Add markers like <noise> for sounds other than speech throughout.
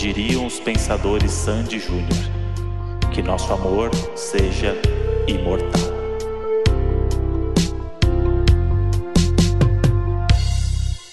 diriam os pensadores Sandy Júnior, que nosso amor seja imortal.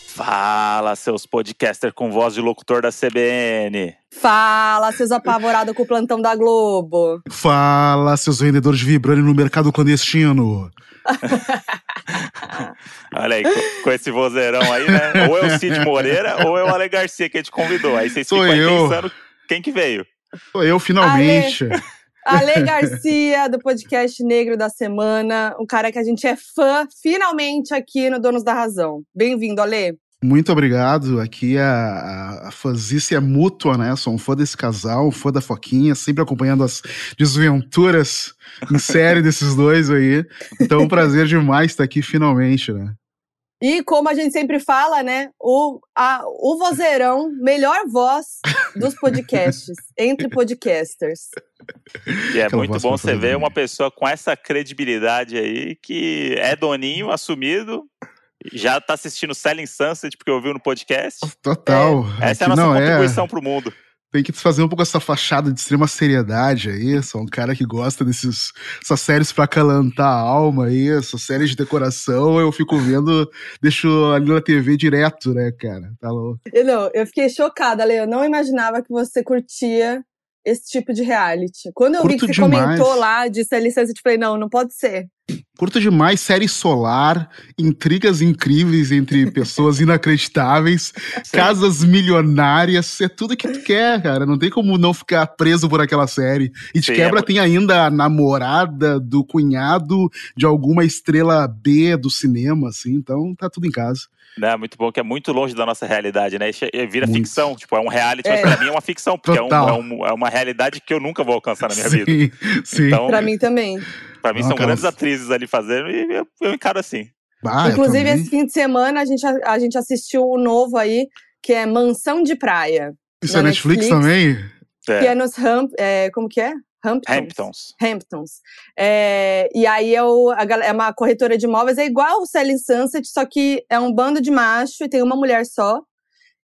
Fala, seus podcasters com voz de locutor da CBN. Fala, seus apavorados com o plantão da Globo. Fala, seus vendedores vibrando no mercado clandestino. <laughs> <laughs> Olha aí, com, com, esse vozeirão aí, né? Ou é o Cid Moreira ou é o Ale Garcia que a gente convidou. Aí vocês Sou ficam eu. pensando quem que veio. Sou eu, finalmente. Ale, Ale Garcia, do podcast Negro da Semana. Um cara que a gente é fã, finalmente, aqui no Donos da Razão. Bem-vindo, Ale. Muito obrigado. Aqui a, a, a fãzice é mútua, né? Sou um fã desse casal, um fã da Foquinha, sempre acompanhando as desventuras em <laughs> série desses dois aí. Então, um prazer demais estar aqui finalmente, né? E como a gente sempre fala, né? O, a, o vozeirão, melhor voz dos podcasts, <laughs> entre podcasters. E é Aquela muito bom você ver uma pessoa com essa credibilidade aí, que é doninho, assumido, já tá assistindo Selling Sunset porque ouviu no podcast. Total. É, essa é a nossa não, é. contribuição é... pro mundo. Tem que fazer um pouco essa fachada de extrema seriedade aí. Sou um cara que gosta desses essas séries pra acalantar a alma aí, essas séries de decoração. Eu fico vendo, deixo ali na TV direto, né, cara? Tá louco. Eu, não, eu fiquei chocada, Leo. Eu não imaginava que você curtia esse tipo de reality. Quando eu Curto vi que você demais. comentou lá, disse a licença, eu te falei, não, não pode ser. Curto demais série solar, intrigas incríveis entre pessoas <laughs> inacreditáveis, casas milionárias, é tudo que tu quer, cara. Não tem como não ficar preso por aquela série. E de Sim, quebra é... tem ainda a namorada do cunhado de alguma estrela B do cinema, assim, então tá tudo em casa. Né, muito bom, que é muito longe da nossa realidade, né? Vira muito. ficção, tipo, é um reality, é. mas pra mim é uma ficção, porque é, um, é, um, é, uma realidade que eu nunca vou alcançar na minha sim, vida. Sim. Então, pra mim também. Pra mim Não, são grandes atrizes ali fazendo e eu, eu encaro assim. Ah, Inclusive, esse fim de semana a gente, a, gente assistiu o novo aí, que é Mansão de Praia. Isso é Netflix, Netflix também? É. Que é nos Ramp, é, como que é? Hamptons. Hamptons. Hamptons. É, e aí é, o, a, é uma corretora de imóveis, é igual o Selling Sunset, só que é um bando de macho e tem uma mulher só.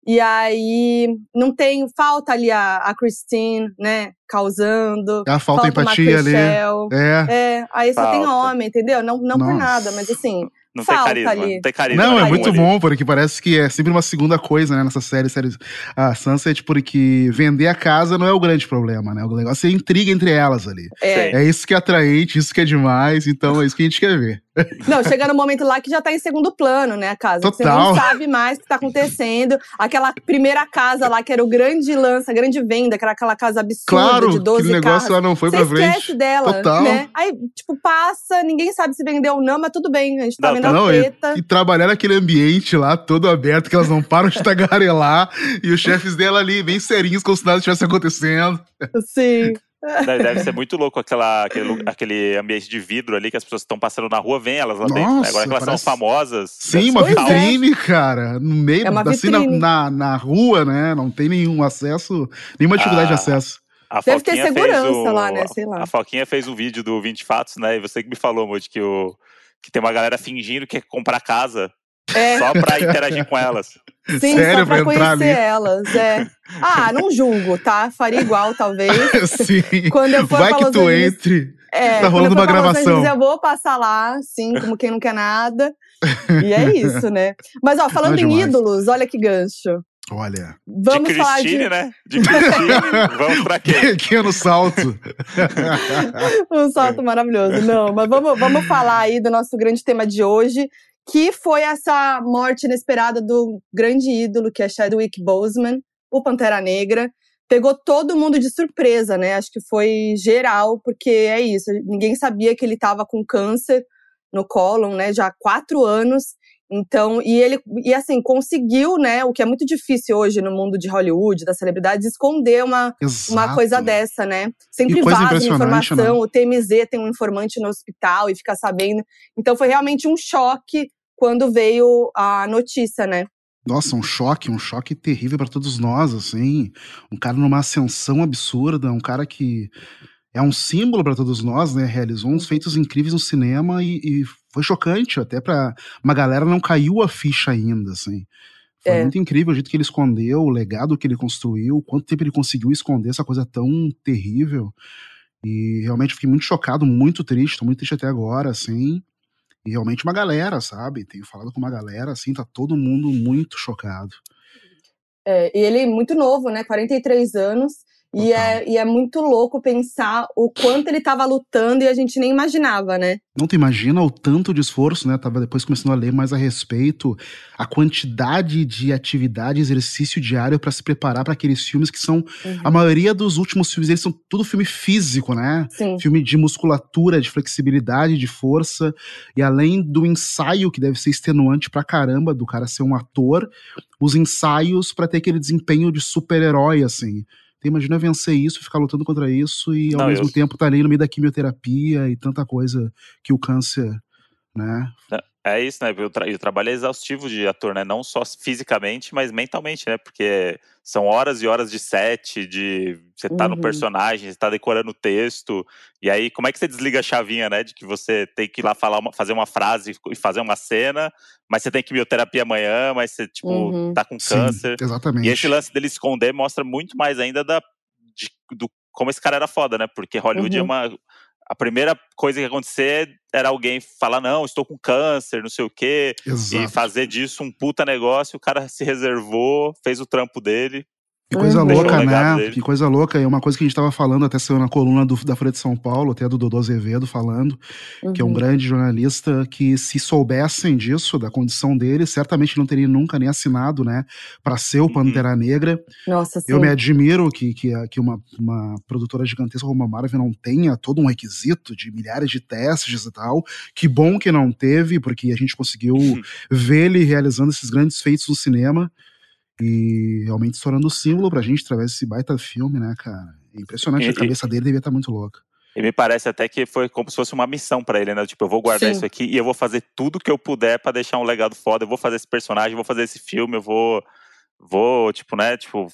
E aí não tem, falta ali a, a Christine, né, causando. A falta, falta empatia ali. É. é. Aí falta. só tem homem, entendeu? Não, não por nada, mas assim. Não Falta tem carisma. Ali. Não tem carisma. Não, é muito ali. bom, porque parece que é sempre uma segunda coisa, né, nessa série, série a Sunset, porque vender a casa não é o grande problema, né? O negócio é a intriga entre elas ali. É. é isso que é atraente, isso que é demais, então é isso que a gente quer ver. Não, chega no momento lá que já tá em segundo plano, né, a casa. Total. Você não sabe mais o que tá acontecendo. Aquela primeira casa lá, que era o grande lance, a grande venda, que era aquela casa absurda claro, de 12 aquele negócio lá não foi Você pra frente. esquece dela, Total. né? Aí, tipo, passa, ninguém sabe se vendeu ou não, mas tudo bem, a gente tá não, vendo não, a treta. E, e, trabalhar naquele ambiente lá, todo aberto, que elas não param de tagarelar, e os chefes dela ali, bem serinhos, como se nada estivesse acontecendo. Sim. Deve ser muito louco aquela, aquele, aquele ambiente de vidro ali que as pessoas estão passando na rua, vem elas lá Nossa, dentro. Né? Agora que elas parece... são famosas. Sim, uma vitrine, é. cara. No meio, é assim, na, na, na, rua, né? Não tem nenhum acesso, nenhuma dificuldade de ah, acesso. A Deve ter segurança o, lá, né? Sei lá. A Foquinha fez um vídeo do 20 Fatos, né? E você que me falou, Moody, que, o, que tem uma galera fingindo que quer comprar casa é. só pra interagir com elas. <laughs> Sim, Sério, só pra, pra conhecer elas, é. Ah, não julgo, tá? Faria igual, talvez. <laughs> sim. Quando eu for Vai que tu entre. É, tá rolando uma gravação. Eu vou passar lá, sim, como quem não quer nada. E é <laughs> isso, né? Mas, ó, falando em ídolos, olha que gancho. Olha. Vamos de falar de... né? De <laughs> Christine, vamos pra quê? Pequeno salto. um salto maravilhoso. Não, mas vamos, vamos falar aí do nosso grande tema de hoje, que foi essa morte inesperada do grande ídolo, que é Chadwick Boseman, o Pantera Negra. Pegou todo mundo de surpresa, né? Acho que foi geral, porque é isso. Ninguém sabia que ele estava com câncer no cólon, né? Já há quatro anos. Então, e ele, e assim, conseguiu, né? O que é muito difícil hoje no mundo de Hollywood, das celebridades, esconder uma, uma coisa dessa, né? Sempre vaza informação. Né? O TMZ tem um informante no hospital e fica sabendo. Então, foi realmente um choque quando veio a notícia, né? Nossa, um choque, um choque terrível para todos nós, assim. Um cara numa ascensão absurda, um cara que é um símbolo para todos nós, né? Realizou uns feitos incríveis no cinema e, e foi chocante, até para uma galera não caiu a ficha ainda, assim. Foi é. muito incrível o jeito que ele escondeu, o legado que ele construiu, quanto tempo ele conseguiu esconder essa coisa tão terrível. E realmente fiquei muito chocado, muito triste, tô muito triste até agora, assim. E realmente uma galera, sabe? Tenho falado com uma galera, assim, tá todo mundo muito chocado. É, e ele é muito novo, né? 43 anos. E é, e é muito louco pensar o quanto ele estava lutando e a gente nem imaginava, né? Não tu imagina o tanto de esforço, né? Tava depois começando a ler mais a respeito, a quantidade de atividade, exercício diário para se preparar para aqueles filmes que são uhum. a maioria dos últimos filmes, eles são tudo filme físico, né? Sim. Filme de musculatura, de flexibilidade, de força, e além do ensaio que deve ser extenuante pra caramba do cara ser um ator, os ensaios para ter aquele desempenho de super-herói assim. Então, imagina vencer isso, ficar lutando contra isso e ao Não, mesmo eu... tempo estar tá ali no meio da quimioterapia e tanta coisa que o câncer, né? É isso, né? O, tra o, trabalho é exaustivo de ator, né? Não só fisicamente, mas mentalmente, né? Porque são horas e horas de set, de você tá uhum. no personagem, você tá decorando o texto. E aí, como é que você desliga a chavinha, né? De que você tem que ir lá falar uma, fazer uma frase e fazer uma cena, mas você tem quimioterapia amanhã, mas você, tipo, uhum. tá com câncer. Sim, exatamente. E esse lance dele esconder mostra muito mais ainda da, de, do como esse cara era foda, né? Porque Hollywood é uhum. é uma a primeira coisa que ia acontecer era alguém falar, não, estou com câncer, não sei o quê, Exato. e fazer disso um puta negócio, o cara se reservou, fez o trampo dele, que coisa uhum. louca, né? Que coisa louca. É uma coisa que a gente estava falando até saiu na coluna do, da Folha de São Paulo, até do Dodô Azevedo falando, uhum. que é um uhum. grande jornalista que se soubessem disso, da condição dele, certamente não teria nunca nem assinado, né, para ser o uhum. Pantera uhum. Negra. Nossa, sim. Eu me admiro que, que, que uma, uma produtora gigantesca como a Marvel não tenha todo um requisito de milhares de testes e tal. Que bom que não teve, porque a gente conseguiu uhum. ver ele realizando esses grandes feitos no cinema. E realmente estourando o símbolo pra gente através desse baita filme, né, cara? É impressionante, e, a cabeça dele devia estar tá muito louca. E me parece até que foi como se fosse uma missão para ele, né? Tipo, eu vou guardar Sim. isso aqui e eu vou fazer tudo que eu puder para deixar um legado foda. Eu vou fazer esse personagem, eu vou fazer esse filme, eu vou, vou tipo, né? Tipo,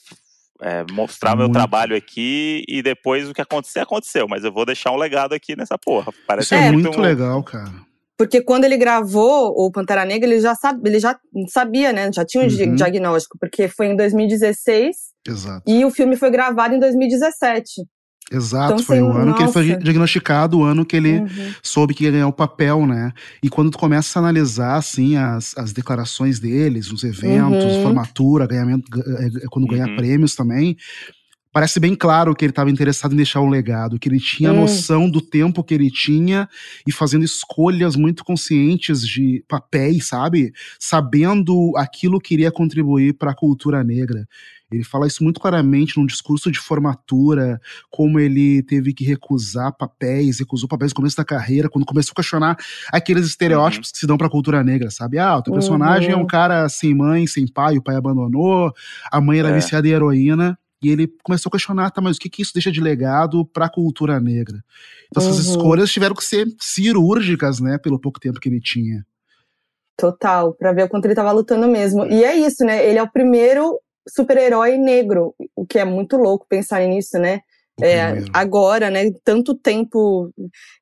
é, mostrar muito. meu trabalho aqui e depois o que acontecer, aconteceu. Mas eu vou deixar um legado aqui nessa porra. Parece isso é muito, muito legal, cara. Porque quando ele gravou o Pantera Negra, ele já, sabe, ele já sabia, né? Já tinha um uhum. diagnóstico, porque foi em 2016. Exato. E o filme foi gravado em 2017. Exato, então, foi assim, o ano nossa. que ele foi diagnosticado, o ano que ele uhum. soube que ia ganhar o papel, né? E quando tu começa a analisar, assim, as, as declarações deles, os eventos, uhum. formatura, ganhamento, é, é, quando ganha uhum. prêmios também, parece bem claro que ele estava interessado em deixar um legado, que ele tinha hum. noção do tempo que ele tinha e fazendo escolhas muito conscientes de papéis, sabe? Sabendo aquilo que iria contribuir para a cultura negra. Ele fala isso muito claramente num discurso de formatura, como ele teve que recusar papéis, recusou papéis no começo da carreira, quando começou a questionar aqueles estereótipos uhum. que se dão para a cultura negra, sabe? Ah, o teu personagem uhum. é um cara sem mãe, sem pai, o pai abandonou, a mãe era é. viciada em heroína. E ele começou a questionar, tá, mas o que, que isso deixa de legado para a cultura negra? Então essas uhum. escolhas tiveram que ser cirúrgicas, né, pelo pouco tempo que ele tinha. Total, para ver o quanto ele estava lutando mesmo. E é isso, né? Ele é o primeiro super-herói negro, o que é muito louco pensar nisso, né? É, agora, né? Tanto tempo,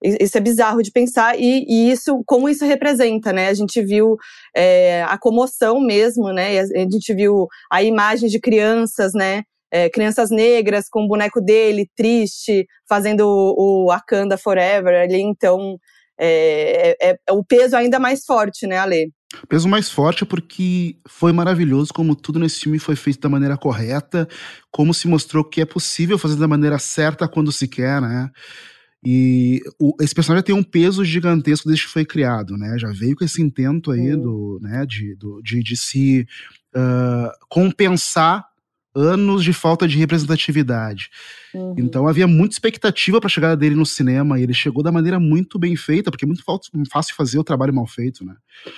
isso é bizarro de pensar e, e, isso, como isso representa, né? A gente viu é, a comoção mesmo, né? A gente viu a imagem de crianças, né? É, crianças negras com o boneco dele, triste, fazendo o, o Wakanda Forever ali, então é, é, é, o peso ainda mais forte, né, Ale? Peso mais forte porque foi maravilhoso como tudo nesse filme foi feito da maneira correta, como se mostrou que é possível fazer da maneira certa quando se quer, né? E o, esse personagem tem um peso gigantesco desde que foi criado, né? Já veio com esse intento aí do, né, de, do, de, de se uh, compensar anos de falta de representatividade. Uhum. Então havia muita expectativa para a chegada dele no cinema e ele chegou da maneira muito bem feita, porque é muito fácil fazer o trabalho mal feito, né?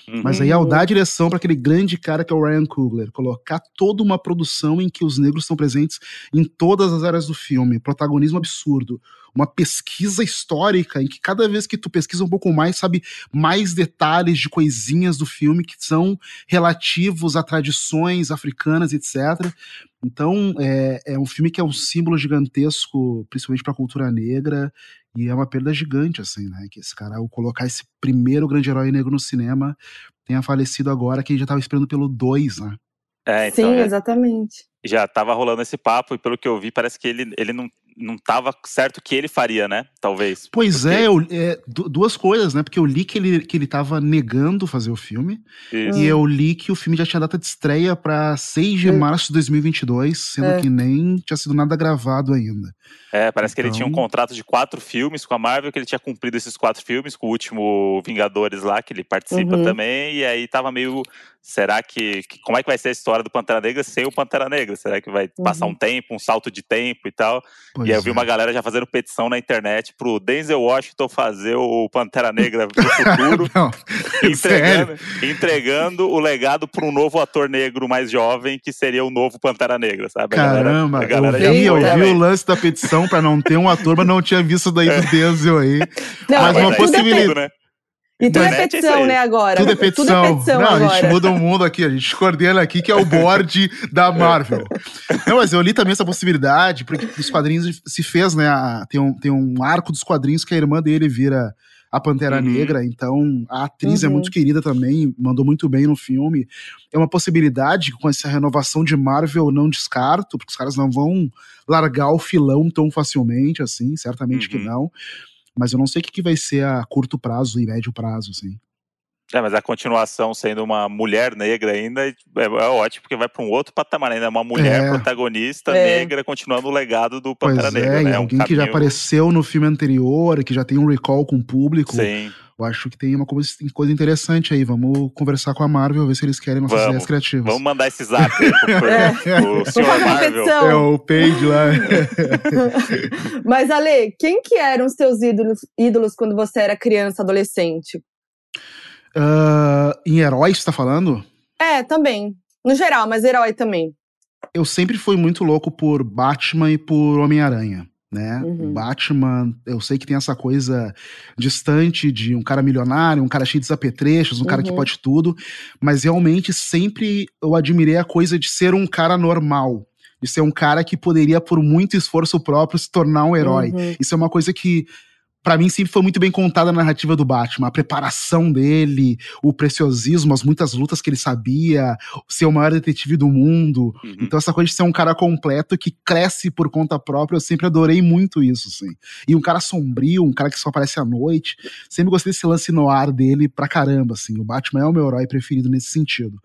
Uhum. Mas aí ao dar a direção para aquele grande cara que é o Ryan Coogler, colocar toda uma produção em que os negros estão presentes em todas as áreas do filme, protagonismo absurdo, uma pesquisa histórica em que cada vez que tu pesquisa um pouco mais, sabe mais detalhes de coisinhas do filme que são relativos a tradições africanas, etc. Então, é, é um filme que é um símbolo gigantesco, principalmente para a cultura negra, e é uma perda gigante, assim, né? Que esse cara, ao colocar esse primeiro grande herói negro no cinema, tenha falecido agora, que a gente já estava esperando pelo 2, né? É, então, Sim, já, exatamente. já tava rolando esse papo, e pelo que eu vi, parece que ele, ele não, não tava certo o que ele faria, né? Talvez. Pois Porque- é, eu- é, du- duas coisas, né? Porque eu li que ele, que ele tava negando fazer o filme. Isso. E eu li que o filme já tinha data de estreia pra 6 de Hum. março de 2022, sendo É. que nem tinha sido nada gravado ainda. É, parece que ele tinha um Então- contrato de quatro filmes com a Marvel, que ele tinha cumprido esses quatro filmes, com o último Vingadores lá, que ele participa Uhum. também, e aí tava meio. Será que, que- Como é que vai ser a história do Pantera Negra sem o Pantera Negra? Será que vai passar Uhum. um tempo, um salto de tempo e tal? Pois e aí eu vi é. uma galera já fazendo petição na internet pro Denzel Washington fazer o Pantera Negra no futuro, <laughs> Não, <laughs> <laughs> sério. entregando, entregando o legado para um novo ator negro mais jovem, que seria o novo Pantera Negra, sabe? A galera- Caramba, a galera eu já vi, eu vi o lance da petição pra não ter um ator, mas não tinha visto daí do Denzel aí. Não, Mas é, uma é possibilidade- Tudo, né? E tudo é Internet é isso petição, né, agora? Tudo é petição. Tudo é petição não, a agora. gente muda o mundo aqui, a gente coordena aqui, que é o board da Marvel. Não, mas eu li também essa possibilidade, porque os quadrinhos se fez, né? a- tem, um, tem um arco dos quadrinhos que a irmã dele vira a Pantera Uhum. Negra, então a atriz é Uhum. muito querida também, mandou muito bem no filme. É uma possibilidade que com essa renovação de Marvel eu não descarto, porque os caras não vão largar o filão tão facilmente assim, certamente que Uhum. não. Mas eu não sei o que, vai ser a curto prazo e médio prazo, assim. É, mas a continuação sendo uma mulher negra ainda é, é ótimo, porque vai para um outro patamar ainda. Uma mulher É. protagonista É. negra continuando o legado do Pois Pantera é, Negra, e né? alguém que já apareceu no filme anterior, que já tem um recall com o público. Sim. Eu acho que tem uma coisa, interessante aí. Vamos conversar com a Marvel, ver se eles querem nossas Vamos. ideias criativas. Vamos mandar esse zap aí pro, <laughs> pro, É. pro Vamos senhor Marvel. É o Page lá. <laughs> Mas, Ale, quem que eram os teus ídolos, ídolos quando você era criança, adolescente? Ah, em heróis, você tá falando? É, também. No geral, mas herói também. Eu sempre fui muito louco por Batman e por Homem-Aranha. Né? Uhum. Batman, eu sei que tem essa coisa distante de um cara milionário, um cara cheio de apetrechos, um cara que Uhum. pode tudo, mas realmente sempre eu admirei a coisa de ser um cara normal, de ser um cara que poderia, por muito esforço próprio, se tornar um herói. Uhum. Isso é uma coisa que, pra mim, sempre foi muito bem contada na narrativa do Batman. A preparação dele, o preciosismo, as muitas lutas que ele sabia, ser o maior detetive do mundo. Uhum. Então, essa coisa de ser um cara completo que cresce por conta própria, eu sempre adorei muito isso, assim. E um cara sombrio, um cara que só aparece à noite. Sempre gostei desse lance no ar dele pra caramba, assim. O Batman é o meu herói preferido nesse sentido.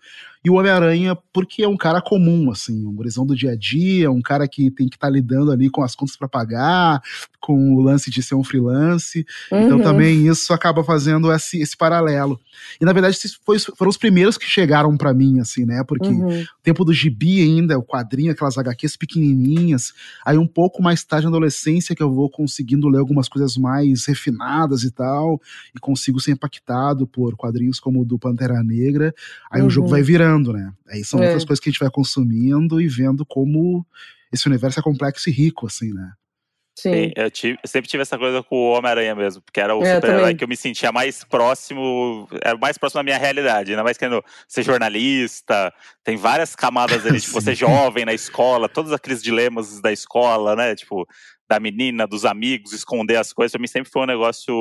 E o Homem-Aranha, porque é um cara comum, assim, um gurizão do dia a dia, um cara que tem que estar lidando ali com as contas pra pagar, com o lance de ser um freelance. Então Uhum. também isso acaba fazendo esse, esse paralelo. E na verdade esses foi- foram os primeiros que chegaram pra mim, assim, né? Porque Uhum. tempo do gibi ainda, o quadrinho, aquelas HQs pequenininhas. Aí um pouco mais tarde na adolescência que eu vou conseguindo ler algumas coisas mais refinadas e tal, e consigo ser impactado por quadrinhos como o do Pantera Negra. Aí Uhum. o jogo vai virando, né? Aí são É. outras coisas que a gente vai consumindo e vendo como esse universo é complexo e rico, assim, né? Sim. Sim, eu, tive- eu sempre tive essa coisa com o Homem-Aranha mesmo, porque era o É, super-herói que eu me sentia mais próximo, era mais próximo da minha realidade, ainda mais querendo ser jornalista, tem várias camadas ali, <laughs> tipo, você jovem na escola, todos aqueles dilemas da escola, né, tipo, da menina, dos amigos, esconder as coisas, pra mim sempre foi um negócio,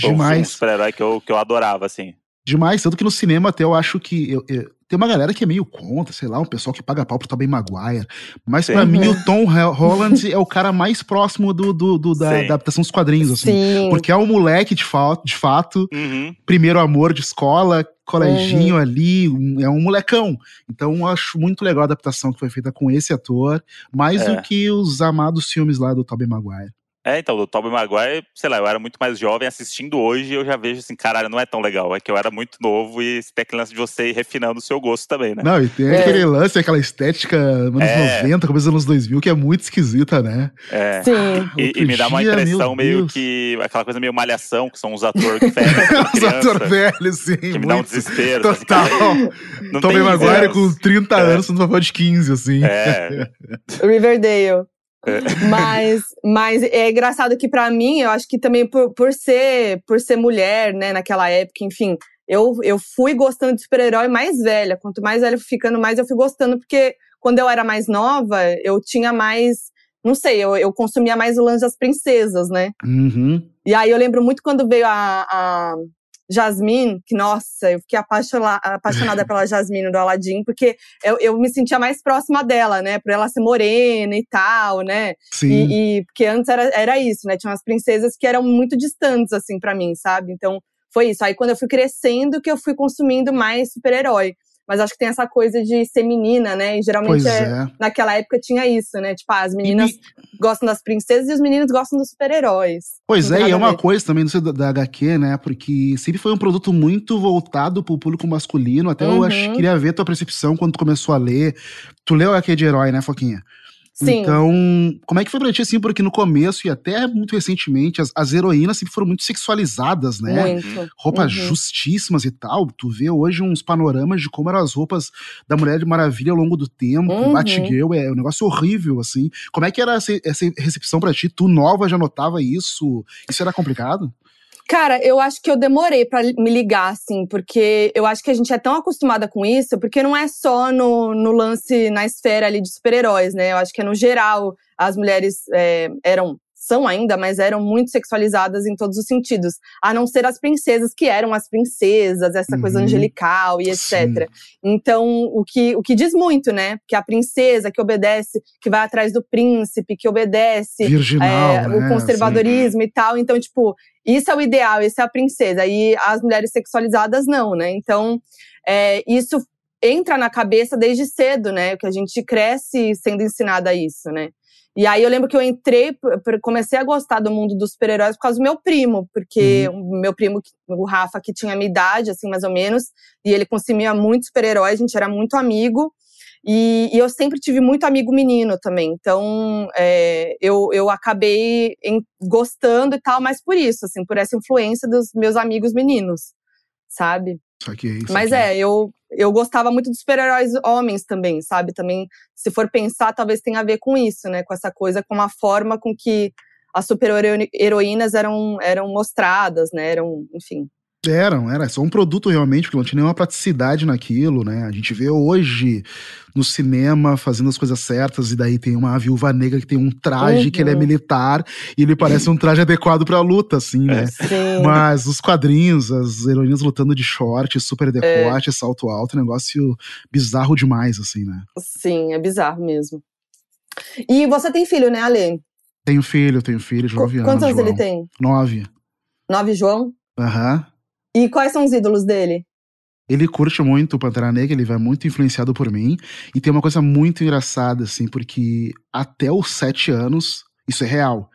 foi um- um Demais. super-herói que eu, que eu adorava, assim. Demais, tanto que no cinema até eu acho que. eu- eu- tem uma galera que é meio contra, sei lá, um pessoal que paga pau pro Tobey Maguire. Mas pra Sim. mim, Uhum. o Tom Ho- Holland é o cara mais próximo do, do- do- da Sim. adaptação dos quadrinhos, assim. Sim. Porque é um moleque de, fa de fato, Uhum. primeiro amor de escola, coleginho ali, um- é um molecão. Então eu acho muito legal a adaptação que foi feita com esse ator, mais É. do que os amados filmes lá do Tobey Maguire. É, então, do Tobey Maguire, sei lá, eu era muito mais jovem, assistindo hoje eu já vejo assim, caralho, não é tão legal, é que eu era muito novo e tem aquele lance de você ir refinando o seu gosto também, né? Não, e tem É. aquele lance, aquela estética anos É. 90, começo dos anos 2000, que é muito esquisita, né? É. Sim. E, e me dá uma impressão meio Deus. que. aquela coisa meio malhação, que são os atores ferem Os atores velhos, <laughs> sim. que me dá um desespero. assim, Total. <laughs> não Tobey Maguire voz. com 30 É. anos no papel de 15, assim. É, <laughs> Riverdale. É. Mas, mas é engraçado que pra mim, eu acho que também por, por ser por ser mulher, né, naquela época, enfim, eu, eu fui gostando de super-herói mais velha. Quanto mais velha eu fui ficando, mais eu fui gostando, porque quando eu era mais nova, eu tinha mais. Não sei, eu, eu consumia mais o lance das princesas, né? Uhum. E aí eu lembro muito quando veio a, a, Jasmine, que nossa, eu fiquei apaixonada, apaixonada <laughs> pela Jasmine do Aladdin, porque eu, eu me sentia mais próxima dela, né? Por ela ser morena e tal, né? Sim. E, e porque antes era, era isso, né? Tinha umas princesas que eram muito distantes, assim, para mim, sabe? Então foi isso. Aí quando eu fui crescendo, que eu fui consumindo mais super-herói. Mas acho que tem essa coisa de ser menina, né? E geralmente é, é. naquela época tinha isso, né? Tipo, ah, as meninas me... gostam das princesas e os meninos gostam dos super-heróis. Pois é, e é uma coisa também da, da HQ, né? Porque sempre foi um produto muito voltado pro público masculino. Até uhum. eu acho, queria ver tua percepção quando tu começou a ler. Tu leu a HQ de herói, né, Foquinha? Sim. Então, como é que foi pra ti, assim, porque no começo e até muito recentemente, as, as heroínas sempre foram muito sexualizadas, né? Muito. Roupas uhum. justíssimas e tal. Tu vê hoje uns panoramas de como eram as roupas da Mulher de Maravilha ao longo do tempo. Uhum. Batgirl é um negócio horrível, assim. Como é que era essa, essa recepção pra ti? Tu nova já notava isso? Isso era complicado? Cara, eu acho que eu demorei para me ligar, assim, porque eu acho que a gente é tão acostumada com isso, porque não é só no, no lance, na esfera ali de super-heróis, né? Eu acho que é no geral as mulheres é, eram são ainda, mas eram muito sexualizadas em todos os sentidos. A não ser as princesas, que eram as princesas, essa uhum. coisa angelical e etc. Sim. Então, o que, o que diz muito, né? Que a princesa que obedece, que vai atrás do príncipe, que obedece Virginal, é, né? o conservadorismo Sim. e tal. Então, tipo, isso é o ideal, isso é a princesa. E as mulheres sexualizadas não, né? Então, é, isso entra na cabeça desde cedo, né? Que a gente cresce sendo ensinada isso, né? E aí eu lembro que eu entrei, comecei a gostar do mundo dos super-heróis por causa do meu primo, porque uhum. o meu primo, o Rafa, que tinha a minha idade, assim, mais ou menos, e ele consumia muito super-heróis, a gente era muito amigo. E, e, eu sempre tive muito amigo menino também. Então, é, eu, eu acabei em, gostando e tal, mas por isso, assim, por essa influência dos meus amigos meninos, sabe? Saquei, saquei. Mas é, eu, eu gostava muito dos super-heróis homens também, sabe? Também, se for pensar, talvez tenha a ver com isso, né? Com essa coisa, com a forma com que as super-heroínas eram, eram mostradas, né? Eram, enfim. Eram, era só um produto realmente, porque não tinha nenhuma praticidade naquilo, né? A gente vê hoje no cinema fazendo as coisas certas, e daí tem uma viúva negra que tem um traje uhum. que ele é uhum. militar, e ele parece um traje adequado pra luta, assim, né? É, <laughs> sim. Mas os quadrinhos, as heroínas lutando de short, super decote, é. salto alto, negócio bizarro demais, assim, né? Sim, é bizarro mesmo. E você tem filho, né, Ale? Tenho filho, tenho filho de nove anos. Quantos anos ele tem? Nove. Nove, João? Aham. Uhum. E quais são os ídolos dele? Ele curte muito o Pantera Negra, ele vai muito influenciado por mim. E tem uma coisa muito engraçada, assim, porque até os sete anos, isso é real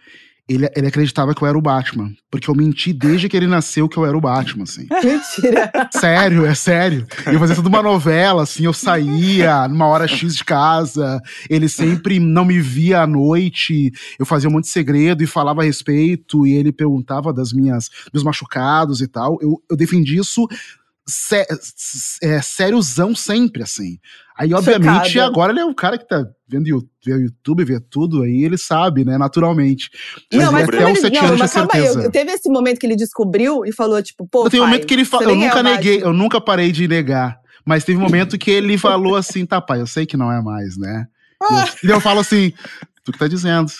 ele, ele acreditava que eu era o Batman. Porque eu menti desde que ele nasceu que eu era o Batman, assim. <laughs> Mentira! Sério, é sério. Eu fazia toda uma novela, assim, eu saía numa hora X de casa, ele sempre não me via à noite, eu fazia um monte de segredo e falava a respeito, e ele perguntava das minhas, dos machucados e tal. Eu, eu defendi isso sé, é, sériozão sempre, assim. Aí, obviamente, agora ele é o cara que tá vendo vê o YouTube, vê tudo, aí ele sabe, né, naturalmente. Não, mas, até os sete não, anos mas calma aí, eu, teve esse momento que ele descobriu e falou, tipo, pô, Tem um momento que ele fala, eu nunca é neguei, eu nunca parei de negar. Mas teve um momento que ele falou assim, tá, pai, eu sei que não é mais, né? E eu, eu falo assim, tu que tá dizendo.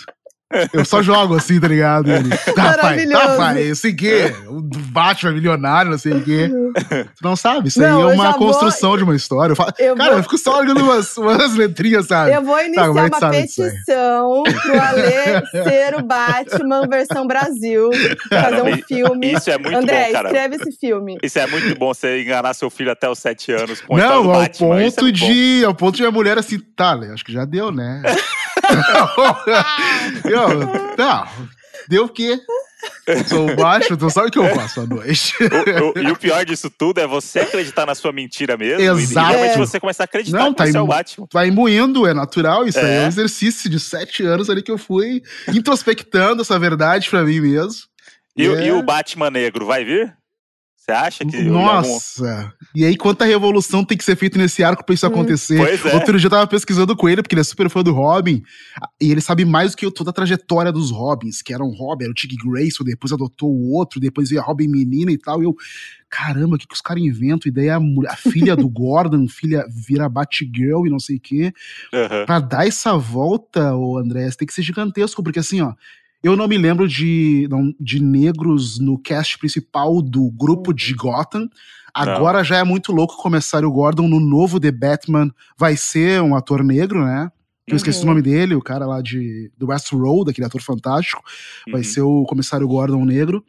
Eu só jogo assim, tá ligado? Ele, tá, pai, tá, pai, eu sei que, o Batman milionário, não sei o quê. Tu não sabe, isso não, aí é uma construção vou... de uma história. Eu falo, eu cara, vou... eu fico só olhando umas, umas letrinhas, sabe? Eu vou tá, iniciar tá, uma petição pro Ale ser o Batman versão Brasil, fazer um filme. Isso é muito André, bom, cara. escreve esse filme. Isso é muito bom, você enganar seu filho até os sete anos com Não, ao Batman, é ponto de, ao ponto de a mulher assim, tá, acho que já deu, né? Eu, não, deu o quê? Sou baixo, tu sabe o que eu faço à noite. O, o, e o pior disso tudo é você acreditar na sua mentira mesmo. Exato. E realmente você começa a acreditar Não, tá que você é o Batman. Vai imbuindo, é natural. Isso é. aí é um exercício de sete anos ali que eu fui introspectando essa verdade pra mim mesmo. E, é... e o Batman negro vai vir? Você acha que. Nossa! Algum... E aí, quanta revolução tem que ser feita nesse arco pra isso hum, acontecer? Pois é. Outro dia eu tava pesquisando com ele, porque ele é super fã do Robin. E ele sabe mais do que eu toda a trajetória dos Robins, que era um Robin, era o Tig Grayson, depois adotou o outro, depois veio a Robin menina e tal. E eu. Caramba, o que, que os caras inventam? E daí a, a filha do <laughs> Gordon, filha vira Batgirl e não sei o quê. Uhum. Pra dar essa volta, o André, tem que ser gigantesco, porque assim, ó Eu não me lembro de, não, de negros no cast principal do grupo de Gotham. Agora não. já é muito louco o comissário Gordon no novo The Batman vai ser um ator negro, né? Eu esqueci uhum. o nome dele, o cara lá de do Westworld, aquele ator fantástico. Vai uhum. ser o comissário Gordon negro.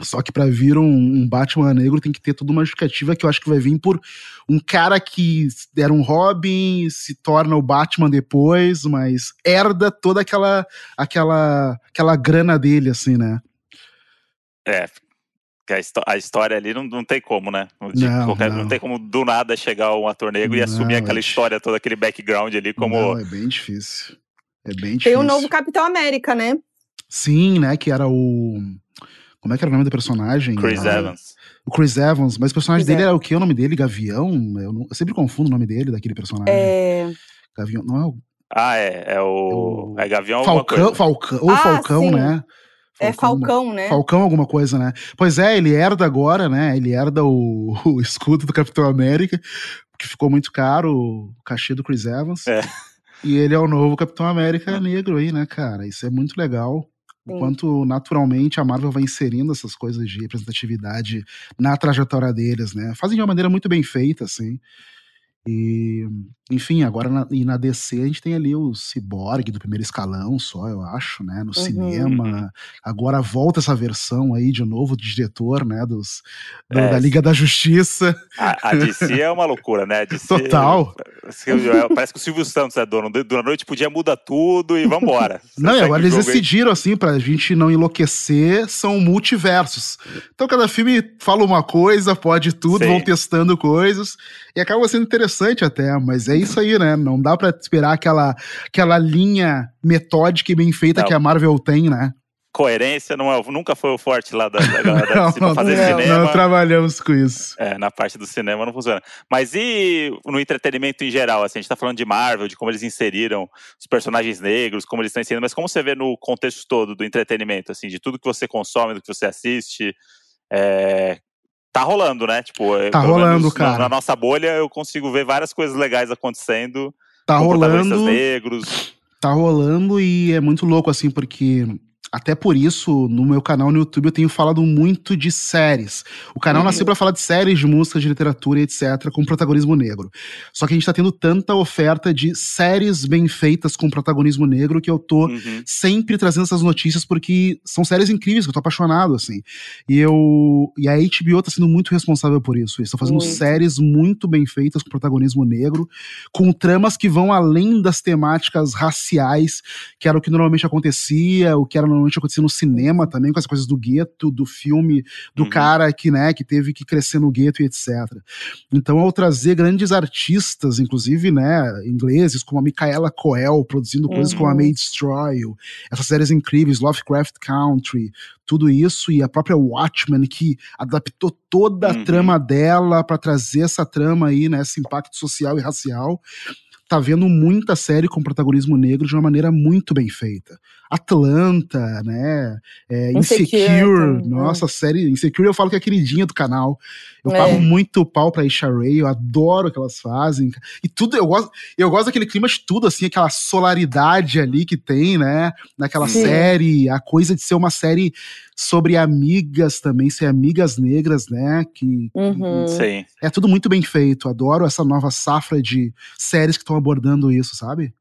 Só que para vir um, um, Batman negro tem que ter toda uma justificativa que eu acho que vai vir por um cara que era um Robin, se torna o Batman depois, mas herda toda aquela aquela aquela grana dele, assim, né? É, a, história ali não, não tem como, né? De não, qualquer, não. não, tem como do nada chegar um ator negro não, e assumir aquela é história, todo aquele background ali como. Não, é bem difícil. É bem difícil. Tem o um novo Capitão América, né? Sim, né? Que era o. Como é que era o nome do personagem? Chris era... Evans. O Chris Evans, mas o personagem Chris dele era o que? O nome dele? Gavião? Eu, não... eu, sempre confundo o nome dele, daquele personagem. É. Gavião, não é o. Ah, é. É o. É, o... é Gavião Falcão, Falcão, ou ah, Falcão, sim. né? Falcão, é Falcão, né? Falcão alguma coisa, né? Pois é, ele herda agora, né? Ele herda o, <laughs> o escudo do Capitão América, que ficou muito caro, o cachê do Chris Evans. É. E ele é o novo Capitão América negro aí, né, cara? Isso é muito legal. Enquanto naturalmente a Marvel vai inserindo essas coisas de representatividade na trajetória deles, né? Fazem de uma maneira muito bem feita, assim. E, enfim, agora na, e na DC a gente tem ali o Cyborg do primeiro escalão só, eu acho, né? No uhum. cinema. Agora volta essa versão aí de novo do diretor, né? Dos, do, é, da Liga da Justiça. A, a, DC é uma loucura, né? DC, Total. Parece que o Silvio Santos é dono. Durante a noite podia mudar tudo e vambora. <laughs> não, e agora eles decidiram, aí. assim, pra gente não enlouquecer, são multiversos. Então cada filme fala uma coisa, pode tudo, Sim. vão testando coisas. E acaba sendo interessante até, mas é isso aí, né? Não dá para esperar aquela, aquela linha metódica e bem feita não. que a Marvel tem, né? Coerência não é, nunca foi o forte lá da, da, <laughs> da não, pra fazer não, cinema. Não trabalhamos com isso. É, na parte do cinema não funciona. Mas e no entretenimento em geral? Assim, a gente tá falando de Marvel, de como eles inseriram os personagens negros, como eles estão inserindo, mas como você vê no contexto todo do entretenimento, assim, de tudo que você consome, do que você assiste, é, tá rolando, né? Tipo, tá rolando, cara. Na, nossa bolha eu consigo ver várias coisas legais acontecendo. Tá rolando. negros. Tá rolando e é muito louco, assim, porque até por isso, no meu canal no YouTube, eu tenho falado muito de séries. O canal uhum. nasceu para falar de séries, de música, de literatura etc., com protagonismo negro. Só que a gente tá tendo tanta oferta de séries bem feitas com protagonismo negro que eu tô uhum. sempre trazendo essas notícias porque são séries incríveis, que eu tô apaixonado, assim. E eu. E a HBO tá sendo muito responsável por isso. Eles estão fazendo muito. séries muito bem feitas com protagonismo negro, com tramas que vão além das temáticas raciais, que era o que normalmente acontecia, o que era acontecia no cinema também, com as coisas do gueto, do filme, do uhum. cara que, né, que teve que crescer no gueto e etc. Então, ao trazer grandes artistas, inclusive, né, ingleses, como a Micaela Coel, produzindo uhum. coisas como a uhum. May Destroy, essas séries incríveis, Lovecraft Country, tudo isso, e a própria Watchmen, que adaptou toda a uhum. trama dela para trazer essa trama aí, né, esse impacto social e racial tá vendo muita série com protagonismo negro de uma maneira muito bem feita. Atlanta, né? É, Insecure, Insecure nossa, série Insecure eu falo que é a queridinha do canal. Eu é. pago muito pau pra Isha Ray, eu adoro o que elas fazem. E tudo, eu gosto, eu gosto daquele clima de tudo, assim, aquela solaridade ali que tem, né? Naquela Sim. série, a coisa de ser uma série sobre amigas também, ser amigas negras, né? Que, uhum. Sim. é tudo muito bem feito. Adoro essa nova safra de séries que estão abordando isso, sabe?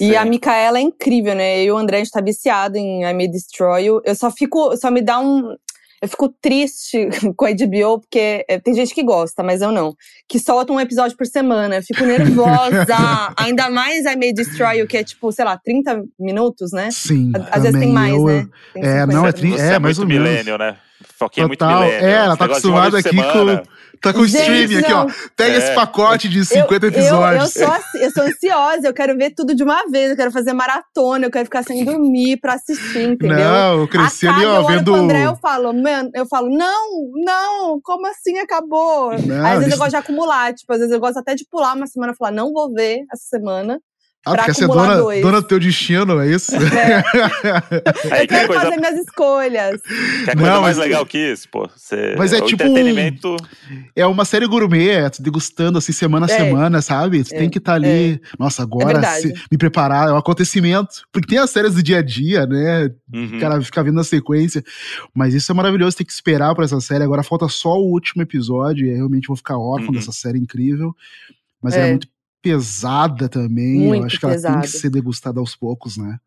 E Sim. a Micaela é incrível, né? Eu e o André, a gente tá viciado em I May Destroy You. Eu só fico, só me dá um. Eu fico triste <laughs> com a HBO, porque é, tem gente que gosta, mas eu não. Que solta um episódio por semana. Eu fico nervosa. <laughs> Ainda mais I May Destroy You, que é tipo, sei lá, 30 minutos, né? Sim. Às vezes tem mais, eu, né? Tem é, não, é, tri, é, é mais ou menos. milênio, né? Foquinha é muito milênio. É, ela tá acostumada aqui com Tá com o streaming aqui, ó. Pega é. esse pacote de 50 eu, episódios. Eu, eu, sou, eu sou ansiosa, eu quero ver tudo de uma vez, eu quero fazer maratona, eu quero ficar sem dormir pra assistir, entendeu? Não, eu cresci Acaba, ali, ó, eu vendo. Pro André, eu falo, man, eu falo, não, não, como assim acabou? Não, às vezes isso... eu gosto de acumular, tipo, às vezes eu gosto até de pular uma semana e falar, não vou ver essa semana. Ah, pra quer ser dona, dois. dona do teu destino, é isso? É. Aí, <laughs> eu quero coisa... fazer minhas escolhas. Quer coisa Não, mais mas... legal que isso, pô? Você... Mas é, tipo. Entretenimento... É uma série gourmet, é, degustando assim semana a é. semana, sabe? Você é. tem que estar tá ali. É. Nossa, agora se, me preparar, é um acontecimento. Porque tem as séries do dia a dia, né? Uhum. O cara fica vendo na sequência. Mas isso é maravilhoso, tem que esperar pra essa série. Agora falta só o último episódio, e aí realmente vou ficar órfão uhum. dessa série incrível. Mas é, é muito pesada também. Muito eu acho que pesada. ela tem que ser degustada aos poucos, né?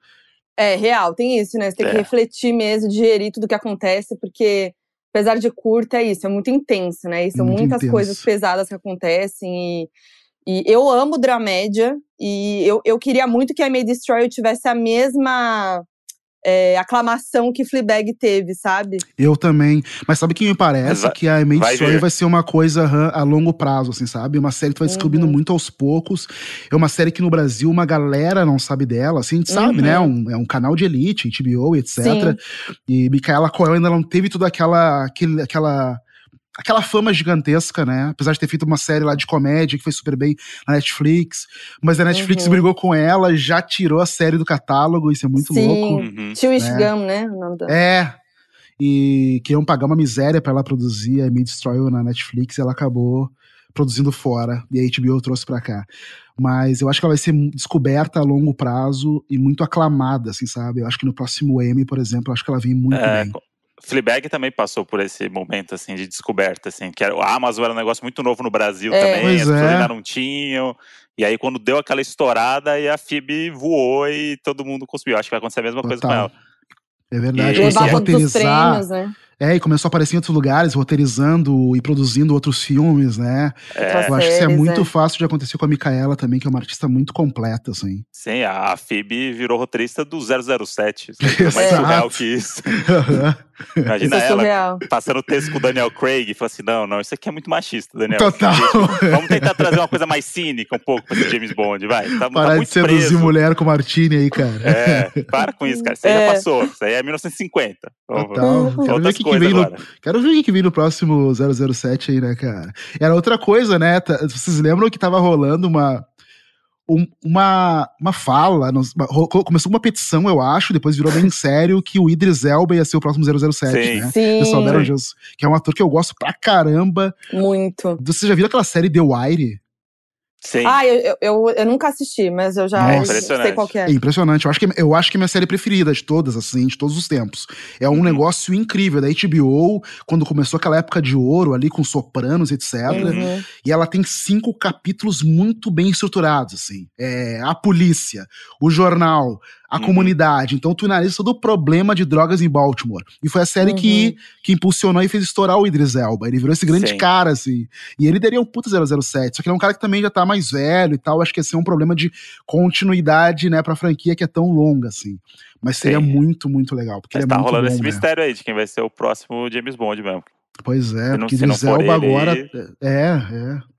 É, real, tem isso, né? Você tem é. que refletir mesmo, digerir tudo que acontece, porque apesar de curta, é isso, é muito intenso, né? E são muito muitas intenso. coisas pesadas que acontecem. E, e eu amo dramédia, e eu, eu queria muito que a May Destroy tivesse a mesma é, aclamação que Fleabag teve, sabe? Eu também. Mas sabe que me parece? Vai, que a Made vai, Story vai ser uma coisa a longo prazo, assim, sabe? Uma série que vai descobrindo uhum. muito aos poucos. É uma série que no Brasil uma galera não sabe dela, assim, a gente sabe, né? uhum. né? Um, é um canal de elite, HBO, etc. Sim. E Micaela Coel ainda não teve toda aquela, aquele, aquela aquela fama gigantesca, né? Apesar de ter feito uma série lá de comédia que foi super bem na Netflix. Mas a Netflix uhum. brigou com ela, já tirou a série do catálogo, isso é muito Sim. louco. Uhum. Tio né? né? O nome da... É. E queriam pagar uma miséria para ela produzir a Me Destroy na Netflix e ela acabou produzindo fora. E a HBO trouxe pra cá. Mas eu acho que ela vai ser descoberta a longo prazo e muito aclamada, assim, sabe? Eu acho que no próximo Emmy, por exemplo, eu acho que ela vem muito é, bem. Fleabag também passou por esse momento assim de descoberta, assim, que a Amazon era um negócio muito novo no Brasil é. também, pois as pessoas é. ainda não tinham. E aí, quando deu aquela estourada, aí a Phoebe voou e todo mundo conseguiu. Acho que vai acontecer a mesma Total. coisa com ela. É verdade, e... começou a roteirizar. Prêmios, né? É, e começou a aparecer em outros lugares, roteirizando e produzindo outros filmes, né? É. Eu acho que isso é muito é. fácil de acontecer com a Micaela também, que é uma artista muito completa, assim. Sim, a Phoebe virou roteirista do 007. É <laughs> mais surreal que isso. <laughs> Imagina é ela passando texto com o Daniel Craig e falou assim: não, não, isso aqui é muito machista, Daniel. Total. <laughs> Vamos tentar trazer uma coisa mais cínica um pouco pra esse James Bond, vai. Tá, tá Parar tá de seduzir preso. mulher com Martini aí, cara. É, para com isso, cara. Isso aí é. já passou. Isso aí é 1950. Total. Quero ver, que que vem no, quero ver o que vem no próximo 007 aí, né, cara? Era outra coisa, né? Vocês lembram que tava rolando uma um, uma, uma fala, uma, começou uma petição, eu acho, depois virou bem sério, que o Idris Elba ia ser o próximo 007, Sim. né? Sim. Pessoal que é um ator que eu gosto pra caramba. Muito. Você já viu aquela série The Wire? Sim. Ah, eu, eu, eu, nunca assisti, mas eu já Nossa, sei qual é. É impressionante. Eu acho, que, eu acho que é minha série preferida de todas, assim, de todos os tempos. É um uhum. negócio incrível. Da HBO, quando começou aquela época de ouro ali, com sopranos, etc. Uhum. E ela tem cinco capítulos muito bem estruturados, assim. É, a polícia, o jornal, a uhum. comunidade. Então tu analisa todo o problema de drogas em Baltimore. E foi a série uhum. que, que impulsionou e fez estourar o Idris Elba. Ele virou esse grande Sim. cara, assim. E ele daria um puta 007. Só que ele é um cara que também já tá mais velho e tal. Acho que esse é um problema de continuidade, né, pra franquia que é tão longa, assim. Mas seria Sim. muito, muito legal. Porque Mas tá é rolando bom, esse né? mistério aí de quem vai ser o próximo James Bond mesmo. Pois é, porque Idris Elba agora. É, é.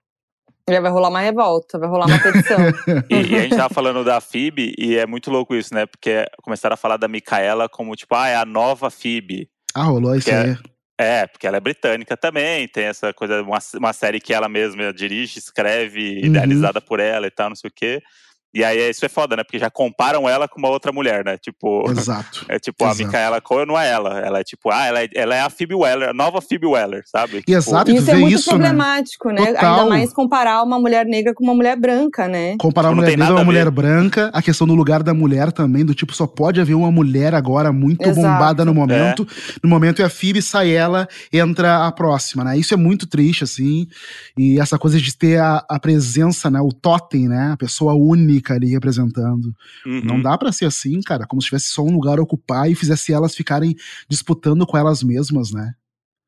Já vai rolar uma revolta, vai rolar uma petição. <laughs> e, e, a gente tava falando da FIB, e é muito louco isso, né? Porque começaram a falar da Micaela como, tipo, ah, é a nova FIB. Ah, rolou isso é, aí. É, porque ela é britânica também, tem essa coisa, uma, uma série que ela mesma dirige, escreve, uhum. idealizada por ela e tal, não sei o quê. E aí isso é foda, né? Porque já comparam ela com uma outra mulher, né? Tipo. Exato. <laughs> É tipo, Exato. a Micaela Coel não é ela. Ela é tipo, ah, ela é, ela é a Phoebe Weller, a nova Phoebe Weller, sabe? Tipo, Exato, isso é muito isso, né? problemático, né? né? Ainda mais comparar uma mulher negra com uma mulher branca, né? Comparar tipo, uma mulher negra com uma mulher branca, a questão do lugar da mulher também, do tipo, só pode haver uma mulher agora muito Exato. bombada no momento. É. No momento é a Phoebe, sai ela, entra a próxima, né? Isso é muito triste, assim. E essa coisa de ter a, a presença, né? O totem, né? A pessoa única ali representando Uhum. Não dá para ser assim, cara, como se tivesse só um lugar a ocupar e fizesse elas ficarem disputando com elas mesmas, né?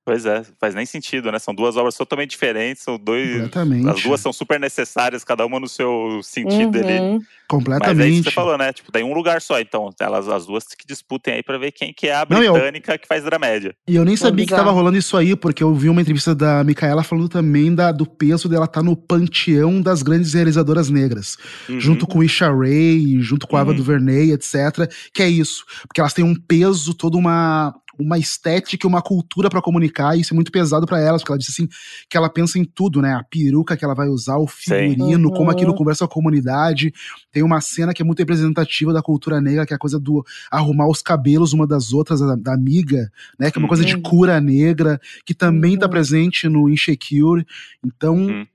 Pois é, faz nem sentido, né? São duas obras totalmente diferentes, são dois. Completamente. As duas são super necessárias, cada uma no seu sentido uhum. ali. Completamente. Mas é isso que você falou, né? Tipo, tem um lugar só, então. Elas, as duas que disputem aí pra ver quem que é a britânica Não, eu... que faz dramédia. E eu nem sabia que tava rolando isso aí, porque eu vi uma entrevista da Micaela falando também da, do peso dela estar tá no panteão das grandes realizadoras negras. Uhum. Junto com Isha Ray, junto com a Ava uhum. DuVernay, etc. Que é isso. Porque elas têm um peso, toda uma uma estética, uma cultura para comunicar, e isso é muito pesado para elas, porque ela disse assim que ela pensa em tudo, né? A peruca que ela vai usar, o figurino, uhum. como aquilo conversa com a comunidade. Tem uma cena que é muito representativa da cultura negra, que é a coisa do arrumar os cabelos uma das outras, da, da amiga, né? Que é uma coisa de uhum. cura negra, que também tá uhum. presente no Insecure. Então, uhum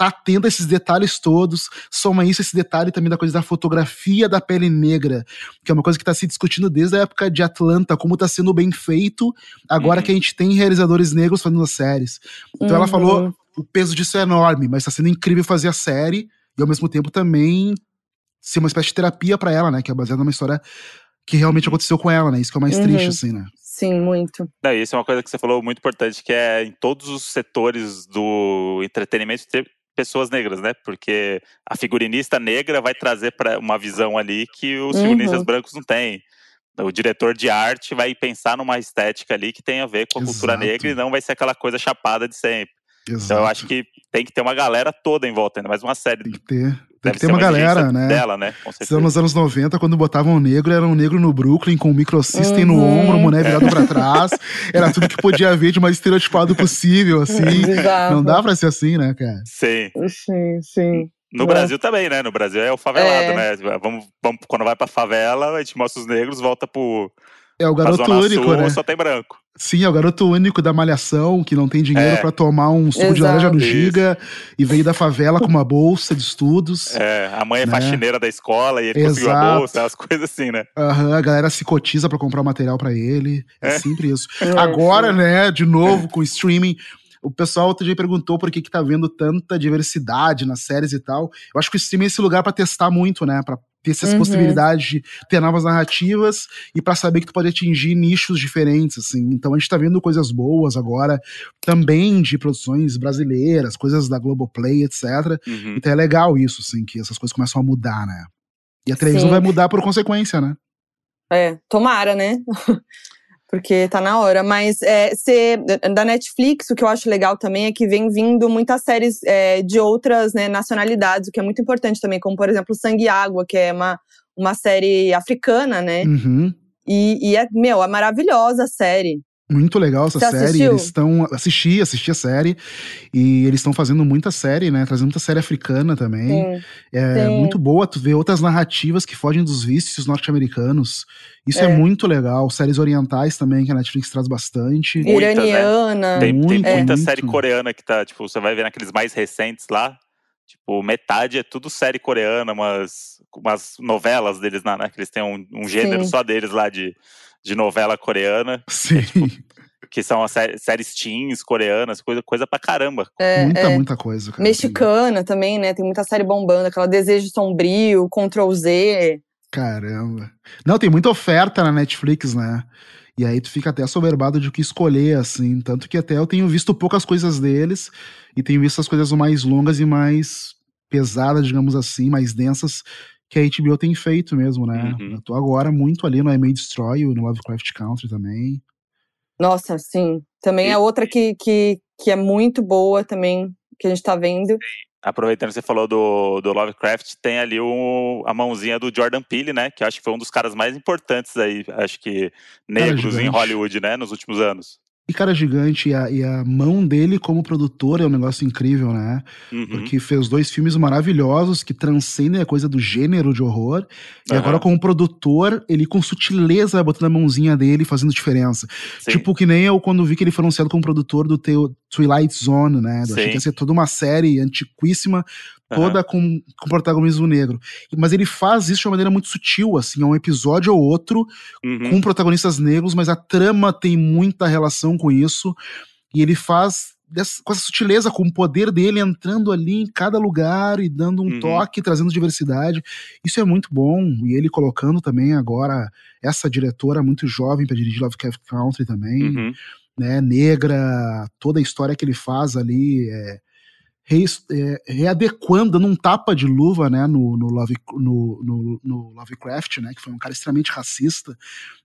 tá tendo esses detalhes todos. Soma isso, esse detalhe também da coisa da fotografia da pele negra, que é uma coisa que tá se discutindo desde a época de Atlanta, como tá sendo bem feito, agora uhum. que a gente tem realizadores negros fazendo as séries. Então uhum. ela falou, o peso disso é enorme, mas tá sendo incrível fazer a série, e ao mesmo tempo também ser uma espécie de terapia para ela, né, que é baseada numa história que realmente aconteceu com ela, né, isso que é o mais uhum. triste, assim, né. Sim, muito. Não, isso é uma coisa que você falou muito importante, que é em todos os setores do entretenimento pessoas negras, né? Porque a figurinista negra vai trazer para uma visão ali que os uhum. figurinistas brancos não têm. O diretor de arte vai pensar numa estética ali que tem a ver com a Exato. cultura negra e não vai ser aquela coisa chapada de sempre. Exato. Então eu acho que tem que ter uma galera toda em volta, ainda mais uma série. Tem que ter. Tem que ter uma, uma galera, né? Dela, né? Com nos anos 90, quando botavam um negro, era um negro no Brooklyn com um microsystem uhum. no ombro, boné virado pra trás. <laughs> Era tudo que podia haver de mais estereotipado possível, assim. Exato. Não dá pra ser assim, né, cara? Sim. Sim, sim. No é. Brasil também, né? No Brasil é o favelado, é. né? Vamos, vamos, quando vai pra favela, a gente mostra os negros, volta pro. É o garoto único, Sul, né? Só tem branco. Sim, é o garoto único da malhação, que não tem dinheiro é. para tomar um suco Exato. de laranja no Giga e veio da favela com uma bolsa de estudos. É, a mãe é né? faxineira da escola e ele Exato. conseguiu a bolsa, as coisas assim, né? Aham, a galera se cotiza para comprar material para ele. É, é, sempre isso. É, Agora, né, de novo, com streaming, o pessoal outro dia perguntou por que, que tá vendo tanta diversidade nas séries e tal. Eu acho que o streaming é esse lugar para testar muito, né? Pra ter essas uhum. possibilidades de ter novas narrativas e para saber que tu pode atingir nichos diferentes, assim. Então a gente tá vendo coisas boas agora, também de produções brasileiras, coisas da Globoplay, etc. Uhum. Então é legal isso, assim, que essas coisas começam a mudar, né? E a televisão Sim. vai mudar por consequência, né? É, tomara, né? <laughs> porque tá na hora. Mas é, ser, da Netflix, o que eu acho legal também é que vem vindo muitas séries é, de outras né, nacionalidades, o que é muito importante também, como por exemplo Sangue e Água, que é uma, uma série africana, né? Uhum. E, e, é, meu, é maravilhosa a série. Muito legal essa Você série. Assistiu? Eles estão. Assisti, assisti a série. E eles estão fazendo muita série, né? Trazendo muita série africana também. Sim. É Sim. muito boa tu ver outras narrativas que fogem dos vícios norte-americanos. Isso é. é. muito legal. Séries orientais também, que a Netflix traz bastante. Iraniana. Né? Tem, muito, tem muita muito. série coreana que tá, tipo, você vai ver naqueles mais recentes lá. Tipo, metade é tudo série coreana, umas, umas novelas deles, né? Que eles têm um, um gênero Sim. só deles lá de de novela coreana. <laughs> Sim. Que, tipo, que são as séries, séries teens coreanas, coisa, coisa pra caramba. É, muita, é. muita coisa. Cara. Mexicana também, né? Tem muita série bombando, aquela Desejo Sombrio, Ctrl Z. Caramba. Não, tem muita oferta na Netflix, né? E aí tu fica até soberbado de o que escolher, assim. Tanto que até eu tenho visto poucas coisas deles e tenho visto as coisas mais longas e mais pesadas, digamos assim, mais densas, que a HBO tem feito mesmo, né? Uhum. Eu tô agora muito ali no I May Destroy no Lovecraft Country também. Nossa, sim. Também e... é outra que, que, que é muito boa também, que a gente tá vendo. Aproveitando que você falou do, do Lovecraft, tem ali o, a mãozinha do Jordan Peele, né? Que acho que foi um dos caras mais importantes aí, acho que negros em Hollywood, né? Nos últimos anos. E cara gigante, e a, e a, mão dele como produtor é um negócio incrível, né? Uhum. Porque fez dois filmes maravilhosos que transcendem a coisa do gênero de horror. Uhum. E agora, como produtor, ele com sutileza vai botando a mãozinha dele fazendo diferença. Sim. Tipo, que nem eu quando vi que ele foi anunciado como produtor do teu Twilight Zone, né? Eu achei que ia ser toda uma série antiquíssima toda uhum. com, com protagonismo negro. Mas ele faz isso de uma maneira muito sutil, assim, é um episódio ou outro uhum. com protagonistas negros, mas a trama tem muita relação com isso. E ele faz dessa, com essa sutileza, com o poder dele entrando ali em cada lugar e dando um uhum. toque, trazendo diversidade. Isso é muito bom. E ele colocando também agora essa diretora muito jovem para dirigir Lovecraft Country também, uhum. né? Negra, toda a história que ele faz ali é re, é, readequando, dando um tapa de luva né, no, no, Love, no, no, no, Lovecraft, né, que foi um cara extremamente racista.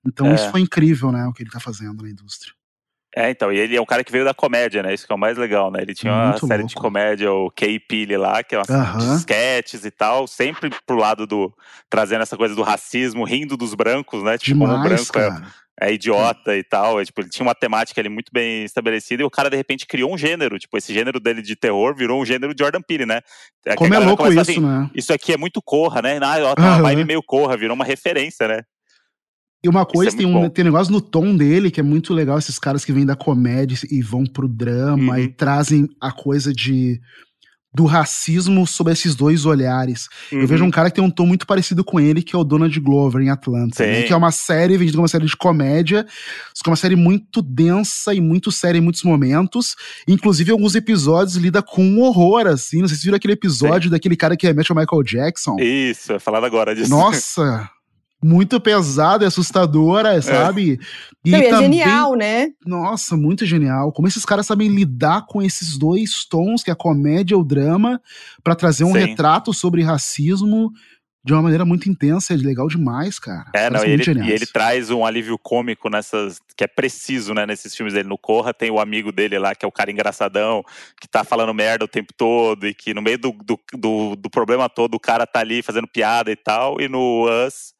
Então é. isso foi incrível, né, o que ele está fazendo na indústria. É, então, e ele é um cara que veio da comédia, né? Isso que é o mais legal, né? Ele tinha uma Muito série louco. de comédia, o K-Pili lá, que é uma uh de sketches e tal, sempre pro lado do. trazendo essa coisa do racismo, rindo dos brancos, né? Tipo, Demais, como o branco é, é idiota e tal. É, tipo, ele tinha uma temática ali muito bem estabelecida e o cara, de repente, criou um gênero. Tipo, esse gênero dele de terror virou um gênero de Jordan Peele, né? É Como é louco isso, assim, né? Isso aqui é muito corra, né? Ah, ó, tá uma uhum. vibe meio corra, virou uma referência, né? E uma coisa, é tem, um, tem um negócio no tom dele que é muito legal, esses caras que vêm da comédia e vão pro drama uhum. e trazem a coisa de do racismo sob esses dois olhares. Uhum. Eu vejo um cara que tem um tom muito parecido com ele, que é o Donald Glover em Atlanta, né? que é uma série vendida como uma série de comédia, que é uma série muito densa e muito séria em muitos momentos. Inclusive, alguns episódios lida com um horror, assim. Não sei se viram aquele episódio Sim. daquele cara que remete ao Michael Jackson. Isso, é falado agora disso. Nossa! <laughs> muito pesada e assustadora, é. sabe? E Não, é também, é genial, né? Nossa, muito genial. Como esses caras sabem lidar com esses dois tons, que é a comédia e o drama, para trazer um Sim. retrato sobre racismo de uma maneira muito intensa, é legal demais, cara. É, não, e ele, e ele, traz um alívio cômico nessas, que é preciso, né, nesses filmes dele. No Corra tem o amigo dele lá, que é o cara engraçadão, que tá falando merda o tempo todo, e que no meio do, do, do, do problema todo o cara tá ali fazendo piada e tal, e no Us